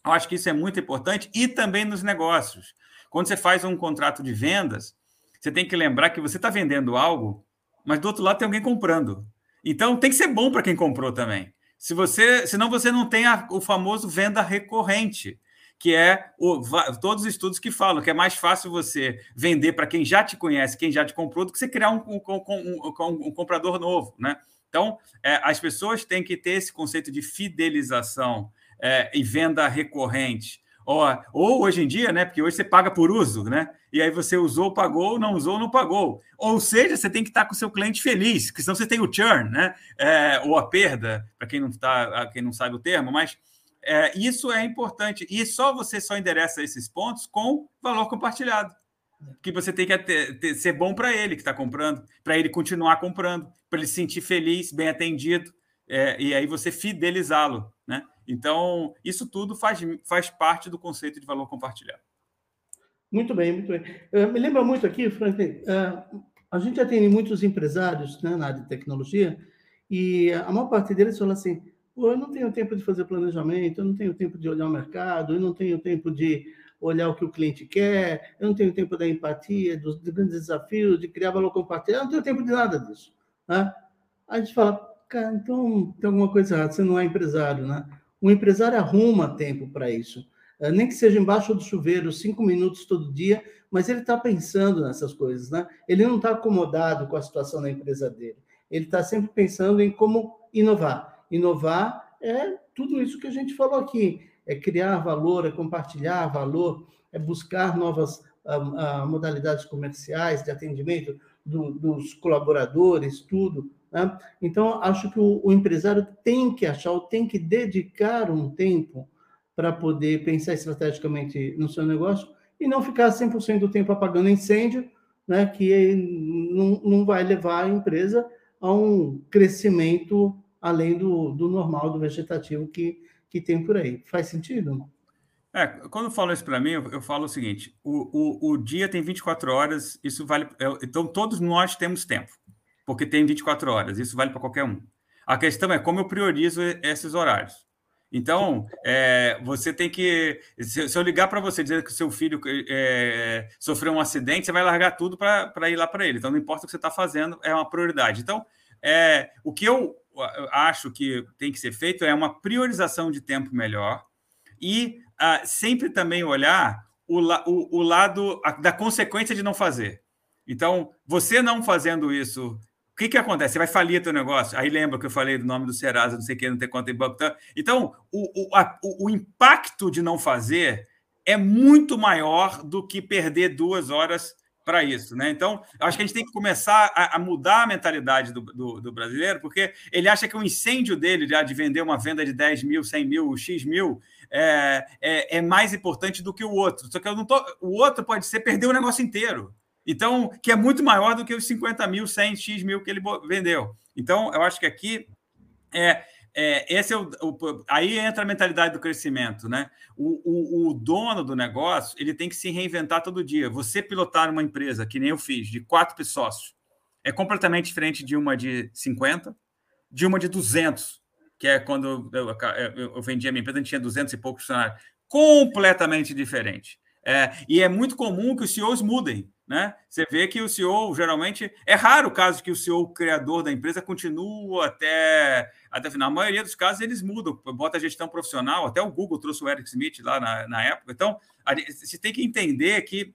eu acho que isso é muito importante e também nos negócios. Quando você faz um contrato de vendas, você tem que lembrar que você está vendendo algo, mas do outro lado tem alguém comprando. Então, tem que ser bom para quem comprou também. Se você, senão você não tem a, o famoso venda recorrente, que é o, todos os estudos que falam que é mais fácil você vender para quem já te conhece, quem já te comprou, do que você criar um, um, um, um comprador novo, né? Então, é, as pessoas têm que ter esse conceito de fidelização é, e venda recorrente. Ou, ou hoje em dia, né? Porque hoje você paga por uso, né? E aí você usou, pagou, não usou, não pagou. Ou seja, você tem que estar com o seu cliente feliz, porque senão você tem o churn, né? É, ou a perda, para quem não tá, quem não sabe o termo, mas é, isso é importante. E só você só endereça esses pontos com valor compartilhado. Que você tem que ter, ter, ser bom para ele que está comprando, para ele continuar comprando, para ele se sentir feliz, bem atendido, é, e aí você fidelizá-lo? Então, isso tudo faz, faz parte do conceito de valor compartilhado. Muito bem, muito bem. Uh, me lembra muito aqui, Franklin, uh, a gente atende muitos empresários né, na área de tecnologia e a maior parte deles fala assim, eu não tenho tempo de fazer planejamento, eu não tenho tempo de olhar o mercado, eu não tenho tempo de olhar o que o cliente quer, eu não tenho tempo da empatia, dos, grandes desafios, de criar valor compartilhado, eu não tenho tempo de nada disso. Né? A gente fala, Cara, então tem alguma coisa errada, você não é empresário, né? O empresário arruma tempo para isso. É, nem que seja embaixo do chuveiro, cinco minutos todo dia, mas ele está pensando nessas coisas, né? Ele não está acomodado com a situação da empresa dele. Ele está sempre pensando em como inovar. Inovar é tudo isso que a gente falou aqui: é criar valor, é compartilhar valor, é buscar novas uh, uh, modalidades comerciais de atendimento do, dos colaboradores, tudo. Né? Então, acho que o, o empresário tem que achar, tem que dedicar um tempo para poder pensar estrategicamente no seu negócio e não ficar 100% do tempo apagando incêndio, né, que não, não vai levar a empresa a um crescimento além do, do normal, do vegetativo que, que tem por aí. Faz sentido? É, quando eu falo isso para mim, eu, falo o seguinte: o, o, o, dia tem 24 horas, isso vale. Então, todos nós temos tempo, porque tem 24 horas, isso vale para qualquer um. A questão é como eu priorizo esses horários. Então, é, você tem que. Se, se eu ligar para você dizer que o seu filho é, sofreu um acidente, você vai largar tudo para ir lá para ele. Então, não importa o que você está fazendo, é uma prioridade. Então, é, o que eu acho que tem que ser feito é uma priorização de tempo melhor e uh, sempre também olhar o, o, o lado a, da consequência de não fazer. Então, você não fazendo isso o que, que acontece? Você vai falir teu negócio. Aí lembra que eu falei do nome do Serasa, não sei o que, não tem conta em banco. Então, o, o, a, o, impacto de não fazer é muito maior do que perder duas horas para isso. Né? Então, acho que a gente tem que começar a, a mudar a mentalidade do, do, do, brasileiro, porque ele acha que o incêndio dele de, de vender uma venda de 10 mil, 100 mil, X mil, é, é, é mais importante do que o outro. Só que eu não tô, o outro pode ser perder o negócio inteiro. Então, que é muito maior do que os 50 mil, 100, X mil que ele vendeu. Então, eu acho que aqui é, é esse é o, o, aí entra a mentalidade do crescimento, né? O, o, o, dono do negócio ele tem que se reinventar todo dia. Você pilotar uma empresa que nem eu fiz de quatro sócios é completamente diferente de uma de 50, de uma de 200, que é quando eu, eu, eu vendi a minha empresa, a gente tinha 200 e poucos funcionários. Completamente diferente. É, e é muito comum que os CEOs mudem. Né? Você vê que o CEO geralmente é raro o caso que o CEO criador da empresa continua até até final. A maioria dos casos eles mudam, bota a gestão profissional. Até o Google trouxe o Eric Smith lá na, na época. Então, você tem que entender que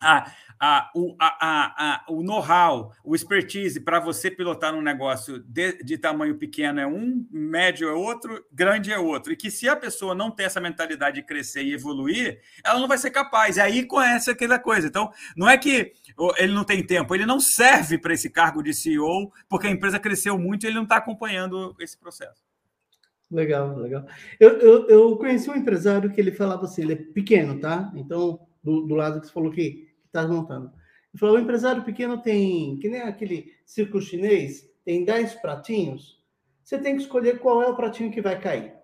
a, a, o, a, a, o know-how, o expertise para você pilotar um negócio de, de, tamanho pequeno é um, médio é outro, grande é outro. E que se a pessoa não tem essa mentalidade de crescer e evoluir, ela não vai ser capaz. E aí conhece aquela coisa. Então, não é que ele não tem tempo, ele não serve para esse cargo de CEO, porque a empresa cresceu muito e ele não está acompanhando esse processo. Legal, legal. Eu, eu, eu, conheci um empresário que ele falava assim, ele é pequeno, tá? Então, do, do lado que você falou que está montando. Ele falou: o empresário pequeno tem, que nem aquele circo chinês, tem 10 pratinhos. Você tem que escolher qual é o pratinho que vai cair.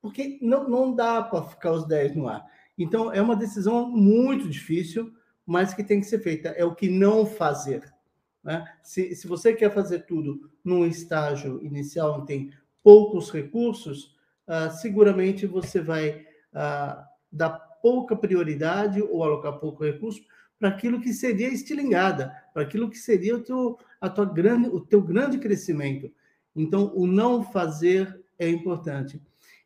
Porque não, não dá para ficar os 10 no ar. Então, é uma decisão muito difícil, mas que tem que ser feita. É o que não fazer. Né? Se, se você quer fazer tudo num estágio inicial onde tem poucos recursos, uh, seguramente você vai uh, dar pouca prioridade ou alocar pouco recurso para aquilo que seria estilingada, para aquilo que seria o teu, a tua grande, o teu grande crescimento. Então, o não fazer é importante.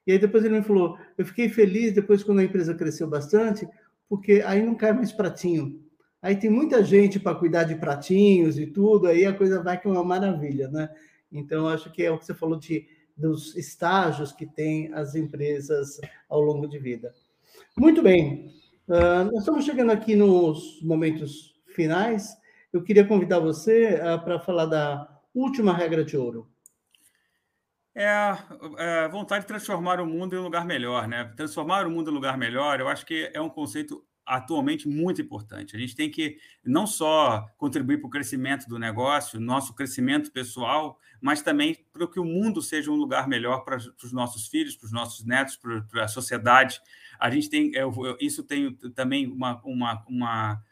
E aí depois ele me falou, eu fiquei feliz depois quando a empresa cresceu bastante, porque aí não cai mais pratinho. Aí tem muita gente para cuidar de pratinhos e tudo, aí a coisa vai que é uma maravilha, né? Então, acho que é o que você falou de, dos estágios que tem as empresas ao longo de vida. Muito bem. Uh, nós estamos chegando aqui nos momentos finais. Eu queria convidar você uh, para falar da última regra de ouro. É a é, vontade de transformar o mundo em um lugar melhor, né? Transformar o mundo em um lugar melhor, eu acho que é um conceito atualmente muito importante. A gente tem que não só contribuir para o crescimento do negócio, nosso crescimento pessoal, mas também para que o mundo seja um lugar melhor para, os nossos filhos, para os nossos netos, para a sociedade. A gente tem isso tem também uma, uma, uma,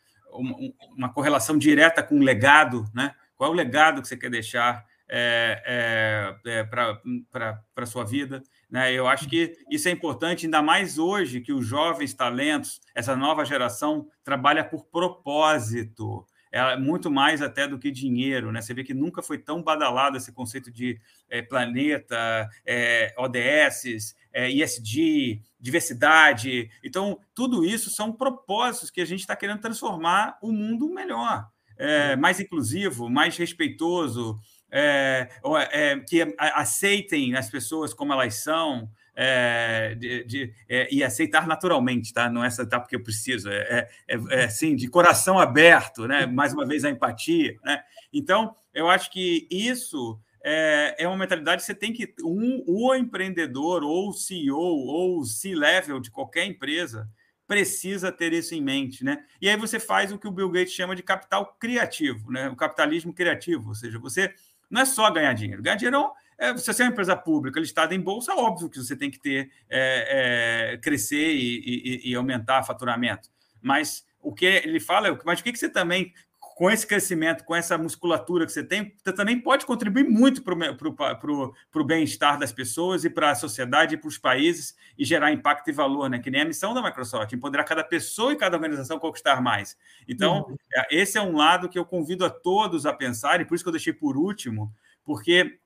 uma, correlação direta com o legado, né? Qual é o legado que você quer deixar é, é, é para a sua vida? Né? Eu acho que isso é importante, ainda mais hoje que os jovens talentos, essa nova geração, trabalha por propósito. é muito mais até do que dinheiro, né? Você vê que nunca foi tão badalado esse conceito de é, planeta, é, ODS, é, ESG, diversidade. Então, tudo isso são propósitos que a gente está querendo transformar o mundo melhor, é, mais inclusivo, mais respeitoso, é, é, que aceitem as pessoas como elas são, é, de, de é, e aceitar naturalmente, tá? Não é aceitar porque eu preciso, é, é, é, assim, de coração aberto, né? Mais uma vez a empatia, né? Então, eu acho que isso é, é uma mentalidade que você tem que um, o empreendedor ou o CEO ou o C-level de qualquer empresa precisa ter isso em mente, né? E aí você faz o que o Bill Gates chama de capital criativo, né? O capitalismo criativo, ou seja, você não é só ganhar dinheiro. Ganhar dinheiro é, se você é uma empresa pública listada em bolsa, é óbvio que você tem que ter é, é, crescer e, e, e, aumentar faturamento. Mas o que ele fala é, mas o que, que você também, com esse crescimento, com essa musculatura que você tem, você também pode contribuir muito para o bem-estar das pessoas e para a sociedade e para os países e gerar impacto e valor, né? Que nem a missão da Microsoft, empoderar cada pessoa e cada organização a conquistar mais. Então, uhum. esse é um lado que eu convido a todos a pensar, e por isso que eu deixei por último, porque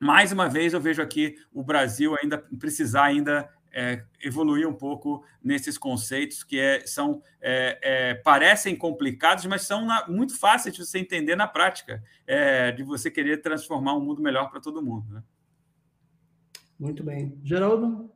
mais uma vez eu vejo aqui o Brasil ainda precisar ainda é, evoluir um pouco nesses conceitos que é, são é, é, parecem complicados, mas são na, muito fáceis de você entender na prática, é, de você querer transformar um mundo melhor para todo mundo. Né? Muito bem. Geraldo?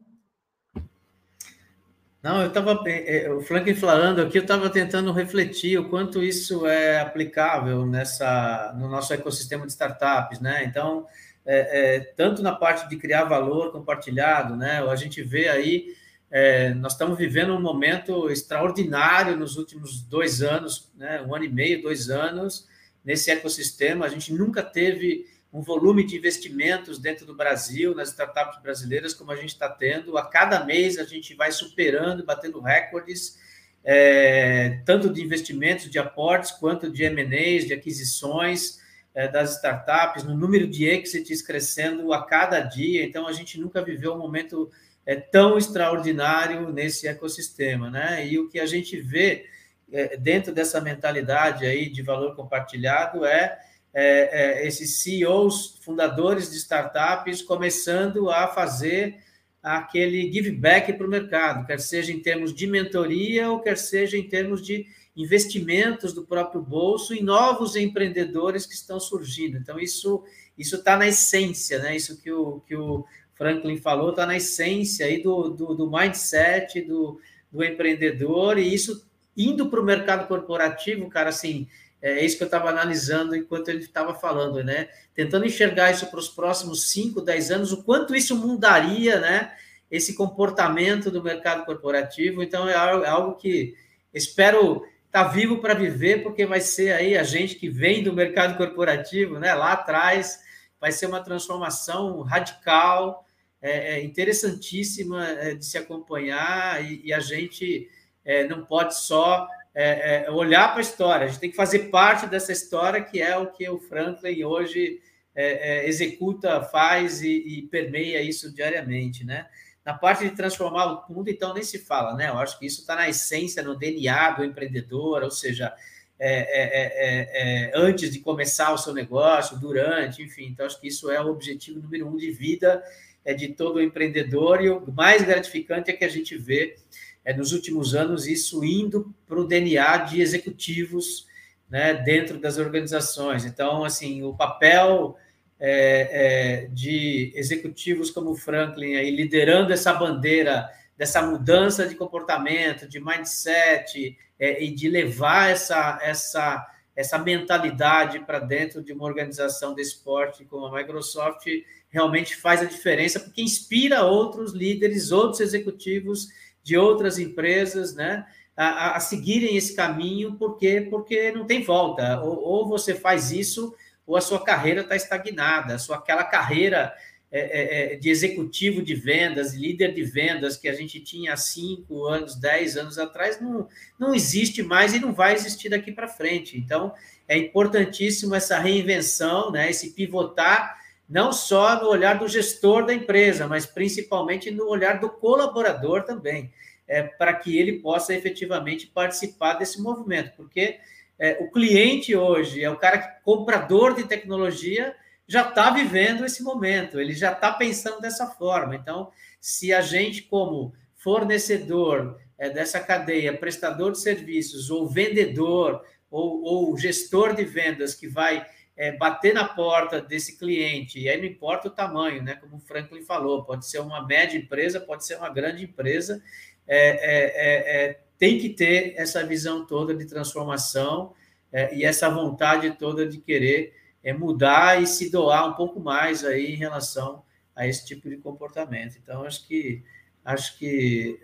Não, eu estava, é, o Franklin falando aqui, eu estava tentando refletir o quanto isso é aplicável nessa, no nosso ecossistema de startups, né? Então, é, é, tanto na parte de criar valor compartilhado, né? A gente vê aí, é, nós estamos vivendo um momento extraordinário nos últimos dois anos, né? Um ano e meio, dois anos nesse ecossistema. A gente nunca teve um volume de investimentos dentro do Brasil, nas startups brasileiras, como a gente está tendo. A cada mês a gente vai superando, batendo recordes, é, tanto de investimentos, de aportes, quanto de M&As, de aquisições é, das startups, no número de exits crescendo a cada dia. Então, a gente nunca viveu um momento é, tão extraordinário nesse ecossistema, né? E o que a gente vê é, dentro dessa mentalidade aí de valor compartilhado é, é, é esses CEOs, fundadores de startups, começando a fazer aquele give back para o mercado, quer seja em termos de mentoria ou quer seja em termos de investimentos do próprio bolso e novos empreendedores que estão surgindo. Então, isso isso está na essência, né? Isso que o, que o Franklin falou está na essência aí do, do, do mindset do, do empreendedor, e isso indo para o mercado corporativo, cara, assim, é isso que eu estava analisando enquanto ele estava falando, né? Tentando enxergar isso para os próximos 5, 10 anos, o quanto isso mudaria, né? Esse comportamento do mercado corporativo. Então, é algo que espero está vivo para viver, porque vai ser aí a gente que vem do mercado corporativo, né? Lá atrás vai ser uma transformação radical, é, é interessantíssima é, de se acompanhar e, e a gente é, não pode só é, é, olhar para a história, a gente tem que fazer parte dessa história que é o que o Franklin hoje é, executa, faz e, e permeia isso diariamente, né? Na parte de transformar o mundo, então, nem se fala, né? Eu acho que isso está na essência, no DNA do empreendedor, ou seja, é, é, é, é, antes de começar o seu negócio, durante, enfim. Então, acho que isso é o objetivo número um de vida é de todo empreendedor, e o mais gratificante é que a gente vê é, nos últimos anos isso indo para o DNA de executivos né, dentro das organizações. Então, assim, o papel é, é, de executivos como o Franklin aí liderando essa bandeira dessa mudança de comportamento, de mindset é, e de levar essa essa essa mentalidade para dentro de uma organização de esporte como a Microsoft realmente faz a diferença porque inspira outros líderes, outros executivos de outras empresas, né, a, a seguirem esse caminho porque porque não tem volta. Ou, ou você faz isso ou a sua carreira está estagnada, a sua aquela carreira é, é, é, de executivo de vendas, líder de vendas que a gente tinha há 5 anos, 10 anos atrás, não, não existe mais e não vai existir daqui para frente. Então, é importantíssimo essa reinvenção, né, esse pivotar, não só no olhar do gestor da empresa, mas principalmente no olhar do colaborador também, é, para que ele possa efetivamente participar desse movimento, porque é, o cliente hoje, é o cara que, comprador de tecnologia, já está vivendo esse momento, ele já está pensando dessa forma. Então, se a gente, como fornecedor é, dessa cadeia, prestador de serviços, ou vendedor, ou, ou gestor de vendas que vai é, bater na porta desse cliente, e aí não importa o tamanho, né? Como o Franklin falou, pode ser uma média empresa, pode ser uma grande empresa, é, é, é, é tem que ter essa visão toda de transformação é, e essa vontade toda de querer mudar e se doar um pouco mais aí em relação a esse tipo de comportamento. Então, acho que acho que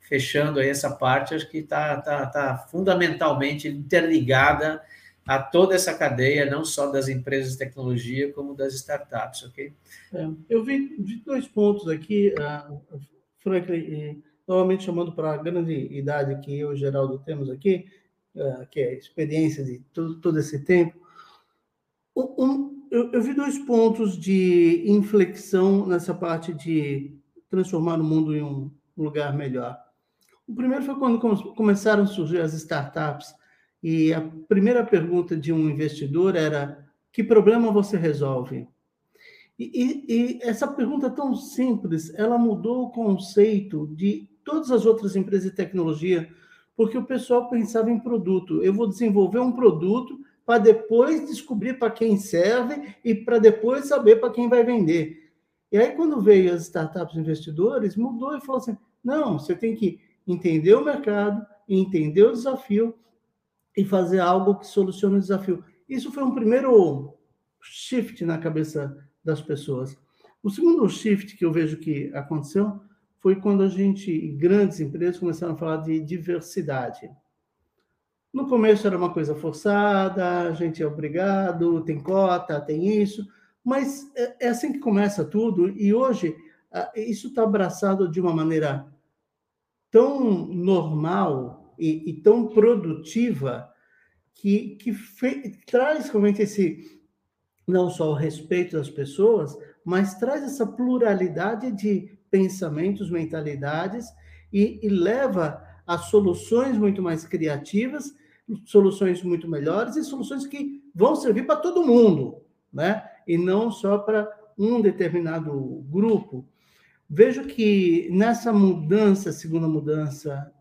fechando aí essa parte, acho que está tá, tá fundamentalmente interligada a toda essa cadeia, não só das empresas de tecnologia, como das startups, ok? É, eu vi, vi, dois pontos aqui, uh, Franklin, novamente chamando para a grande idade que eu e o Geraldo temos aqui, uh, que é a experiência de todo, todo esse tempo. Um, um, eu, eu vi dois pontos de inflexão nessa parte de transformar o mundo em um lugar melhor. O primeiro foi quando começaram a surgir as startups e a primeira pergunta de um investidor era: que problema você resolve? E, e, e, essa pergunta tão simples, ela mudou o conceito de todas as outras empresas de tecnologia, porque o pessoal pensava em produto. Eu vou desenvolver um produto para depois descobrir para quem serve e para depois saber para quem vai vender. E aí, quando veio as startups investidores, mudou e falou assim: não, você tem que entender o mercado, entender o desafio e fazer algo que solucione o desafio. Isso foi um primeiro shift na cabeça das pessoas. O segundo shift que eu vejo que aconteceu foi quando a gente, grandes empresas, começaram a falar de diversidade. No começo era uma coisa forçada, a gente é obrigado, tem cota, tem isso, mas é, é assim que começa tudo, e hoje isso está abraçado de uma maneira tão normal e, e tão produtiva que, que fe, traz realmente esse, não só o respeito das pessoas, mas traz essa pluralidade de pensamentos, mentalidades e, e leva a soluções muito mais criativas, soluções muito melhores e soluções que vão servir para todo mundo, né? E não só para um determinado grupo. Vejo que nessa mudança, segunda mudança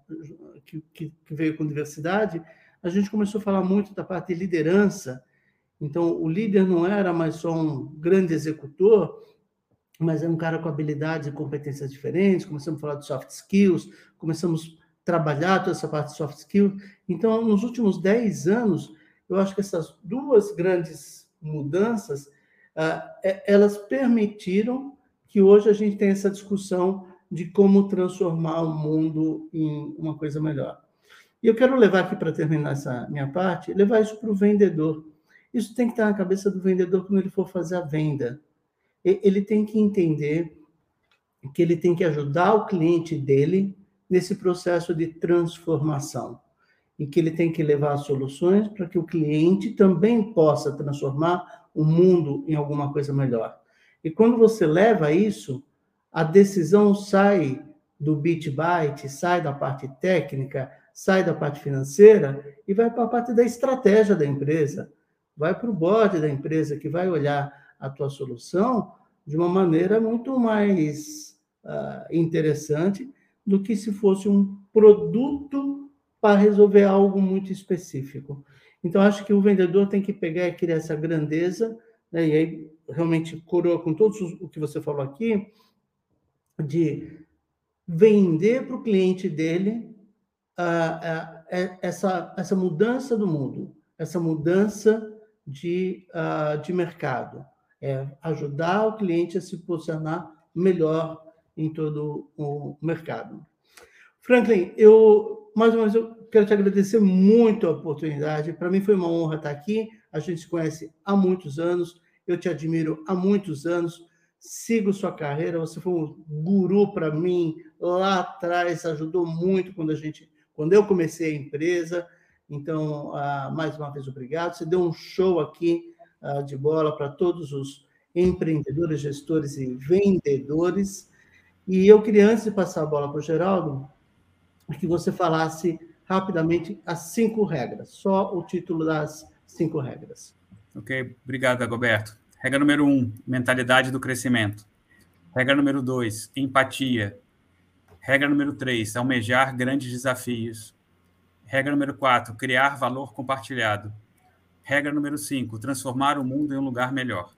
que, que, que veio com diversidade, a gente começou a falar muito da parte de liderança. Então, o líder não era mais só um grande executor, mas é um cara com habilidades e competências diferentes. Começamos a falar de soft skills, começamos a trabalhar toda essa parte de soft skills. Então, nos últimos 10 anos, eu acho que essas duas grandes mudanças, uh, elas permitiram que hoje a gente tenha essa discussão de como transformar o mundo em uma coisa melhor. E eu quero levar aqui para terminar essa minha parte, levar isso para o vendedor. Isso tem que estar na cabeça do vendedor quando ele for fazer a venda. Ele tem que entender que ele tem que ajudar o cliente dele nesse processo de transformação e que ele tem que levar soluções para que o cliente também possa transformar o mundo em alguma coisa melhor. E quando você leva isso, a decisão sai do bit byte, sai da parte técnica, sai da parte financeira e vai para a parte da estratégia da empresa, vai para o board da empresa que vai olhar a tua solução de uma maneira muito mais uh, interessante do que se fosse um produto para resolver algo muito específico. Então, acho que o vendedor tem que pegar e criar essa grandeza, né, e aí realmente coroa com tudo o que você falou aqui, de vender para o cliente dele essa, essa mudança do mundo, essa mudança de, uh, de mercado. É ajudar o cliente a se posicionar melhor em todo o mercado. Franklin, eu mais uma vez eu quero te agradecer muito a oportunidade. Para mim foi uma honra estar aqui. A gente se conhece há muitos anos. Eu te admiro há muitos anos. Sigo sua carreira. Você foi um guru para mim lá atrás. Ajudou muito quando a gente quando eu comecei a empresa. Então, uh, mais uma vez, obrigado. Você deu um show aqui uh, de bola para todos os empreendedores, gestores e vendedores. E eu queria, antes de passar a bola para o Geraldo, que você falasse rapidamente as cinco regras, só o título das cinco regras. Ok, obrigado, Agoberto. Regra número um, mentalidade do crescimento. Regra número dois, empatia. Regra número três, almejar grandes desafios. Regra número quatro, criar valor compartilhado. Regra número cinco, transformar o mundo em um lugar melhor.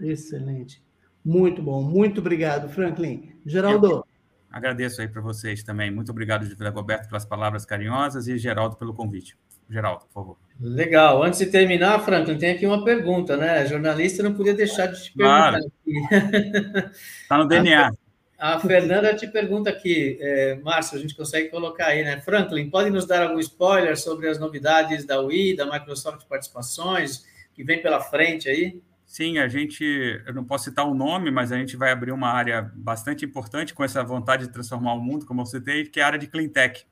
Excelente. Muito bom. Muito obrigado, Franklin. Geraldo. Eu agradeço aí para vocês também. Muito obrigado, Roberto, pelas palavras carinhosas e Geraldo pelo convite. Geraldo, por favor. Legal. Antes de terminar, Franklin, tem aqui uma pergunta, né? jornalista não podia deixar de te perguntar. Claro. Está no DNA. A, a, Fernanda te pergunta aqui, é, Márcio, a gente consegue colocar aí, né? Franklin, pode nos dar algum spoiler sobre as novidades da Wii, da Microsoft Participações, que vem pela frente aí? Sim, a gente, eu não posso citar o nome, mas a gente vai abrir uma área bastante importante com essa vontade de transformar o mundo, como eu citei, que é a área de clean tech.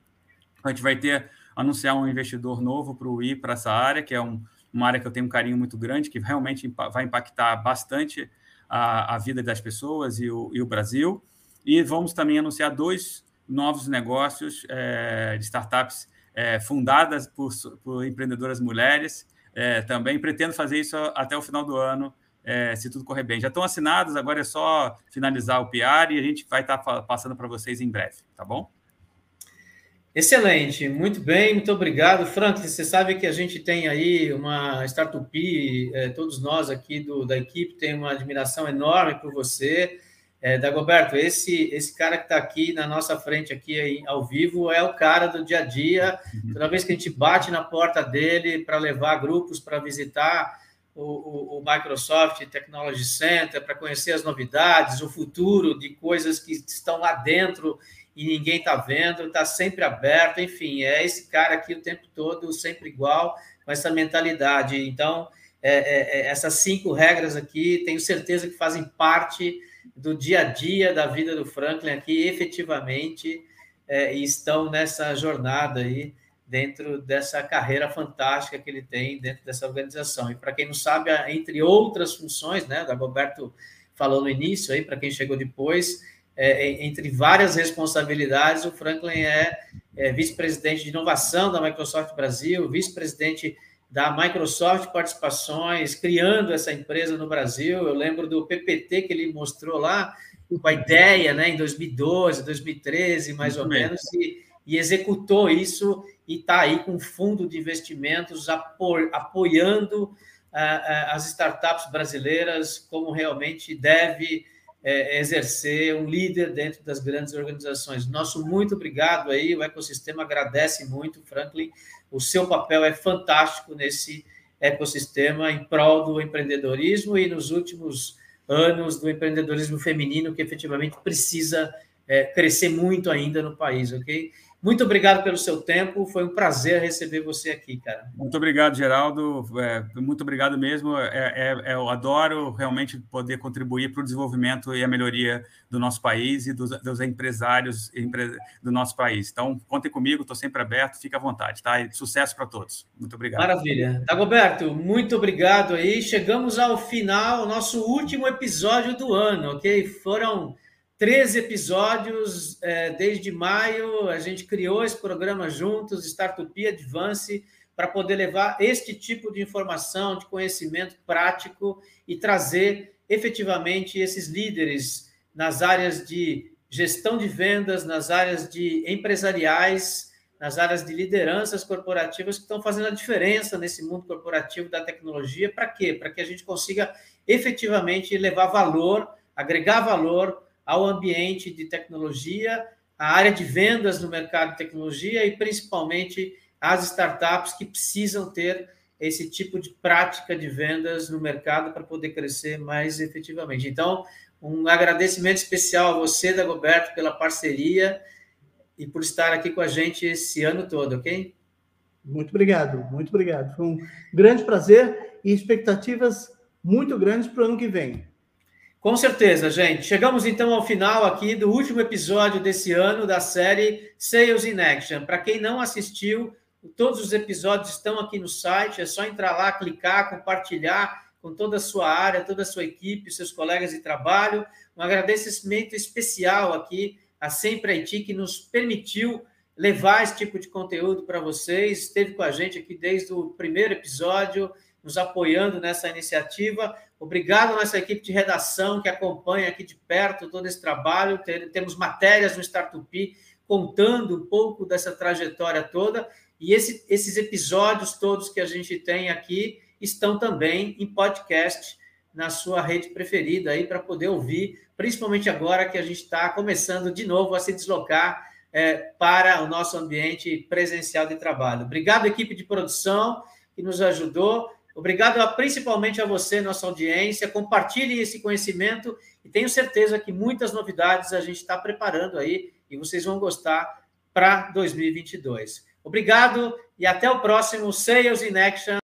A gente vai ter anunciar um investidor novo para o I para essa área, que é um, uma área que eu tenho um carinho muito grande, que realmente vai impactar bastante a, a vida das pessoas e o, e o, Brasil. E vamos também anunciar dois novos negócios é, de startups é, fundadas por, por empreendedoras mulheres é, também pretendo fazer isso até o final do ano, é, se tudo correr bem. Já estão assinados, agora é só finalizar o PR e a gente vai estar tá passando para vocês em breve, tá bom? Excelente, muito bem, muito obrigado. Franklin, você sabe que a gente tem aí uma startup, é, todos nós aqui do, da equipe tem uma admiração enorme por você. É, Dagoberto, esse, esse cara que está aqui na nossa frente, aqui aí, ao vivo, é o cara do dia a dia. Uhum. Toda vez que a gente bate na porta dele para levar grupos para visitar o, o, o, Microsoft Technology Center, para conhecer as novidades, o futuro de coisas que estão lá dentro e ninguém está vendo, está sempre aberto. Enfim, é esse cara aqui o tempo todo, sempre igual, com essa mentalidade. Então, é, é, é essas cinco regras aqui, tenho certeza que fazem parte do dia a dia da vida do Franklin aqui, efetivamente, é, estão nessa jornada aí, dentro dessa carreira fantástica que ele tem dentro dessa organização. E para quem não sabe, entre outras funções, né, o Dagoberto falou no início aí, para quem chegou depois, é, entre várias responsabilidades, o Franklin é, é vice-presidente de inovação da Microsoft Brasil, vice-presidente da Microsoft Participações, criando essa empresa no Brasil. Eu lembro do PPT que ele mostrou lá, com a ideia, né, em 2012, 2013, mais ou menos, e, e, executou isso e está aí com um fundo de investimentos apo, apoiando uh, uh, as startups brasileiras como realmente deve é, exercer um líder dentro das grandes organizações. Nosso muito obrigado aí, o ecossistema agradece muito, Franklin, o seu papel é fantástico nesse ecossistema em prol do empreendedorismo e nos últimos anos do empreendedorismo feminino, que efetivamente precisa é, crescer muito ainda no país, ok? Muito obrigado pelo seu tempo, foi um prazer receber você aqui, cara. Muito obrigado, Geraldo, é, muito obrigado mesmo. É, é, é eu adoro realmente poder contribuir para o desenvolvimento e a melhoria do nosso país e dos, dos empresários do nosso país. Então, contem comigo, estou sempre aberto, fique à vontade, tá? E sucesso para todos. Muito obrigado. Maravilha. Dagoberto, muito obrigado aí. Chegamos ao final, nosso último episódio do ano, ok? Foram 13 episódios é, desde maio. A gente criou esse programa juntos, Startupia Advance, para poder levar este tipo de informação, de conhecimento prático e trazer efetivamente esses líderes nas áreas de gestão de vendas, nas áreas de empresariais, nas áreas de lideranças corporativas que estão fazendo a diferença nesse mundo corporativo da tecnologia. Para quê? Para que a gente consiga efetivamente levar valor, agregar valor ao ambiente de tecnologia, à área de vendas no mercado de tecnologia e principalmente as startups que precisam ter esse tipo de prática de vendas no mercado para poder crescer mais efetivamente. Então, um agradecimento especial a você, Dagoberto, pela parceria e por estar aqui com a gente esse ano todo, ok? Muito obrigado, muito obrigado. Foi um grande prazer e expectativas muito grandes para o ano que vem. Com certeza, gente. Chegamos então ao final aqui do último episódio desse ano da série Sales in Action. Para quem não assistiu, todos os episódios estão aqui no site, é só entrar lá, clicar, compartilhar com toda a sua área, toda a sua equipe, seus colegas de trabalho. Um agradecimento especial aqui a Sempre Haiti, que nos permitiu levar esse tipo de conteúdo para vocês. Esteve com a gente aqui desde o primeiro episódio, nos apoiando nessa iniciativa. Obrigado à nossa equipe de redação que acompanha aqui de perto todo esse trabalho. Temos matérias no Startup contando um pouco dessa trajetória toda. E esse, esses episódios todos que a gente tem aqui estão também em podcast na sua rede preferida aí para poder ouvir, principalmente agora que a gente está começando de novo a se deslocar é, para o nosso ambiente presencial de trabalho. Obrigado, equipe de produção que nos ajudou. Obrigado a, principalmente a você, nossa audiência. Compartilhe esse conhecimento e tenho certeza que muitas novidades a gente está preparando aí e vocês vão gostar para 2022. Obrigado e até o próximo Sales in Action.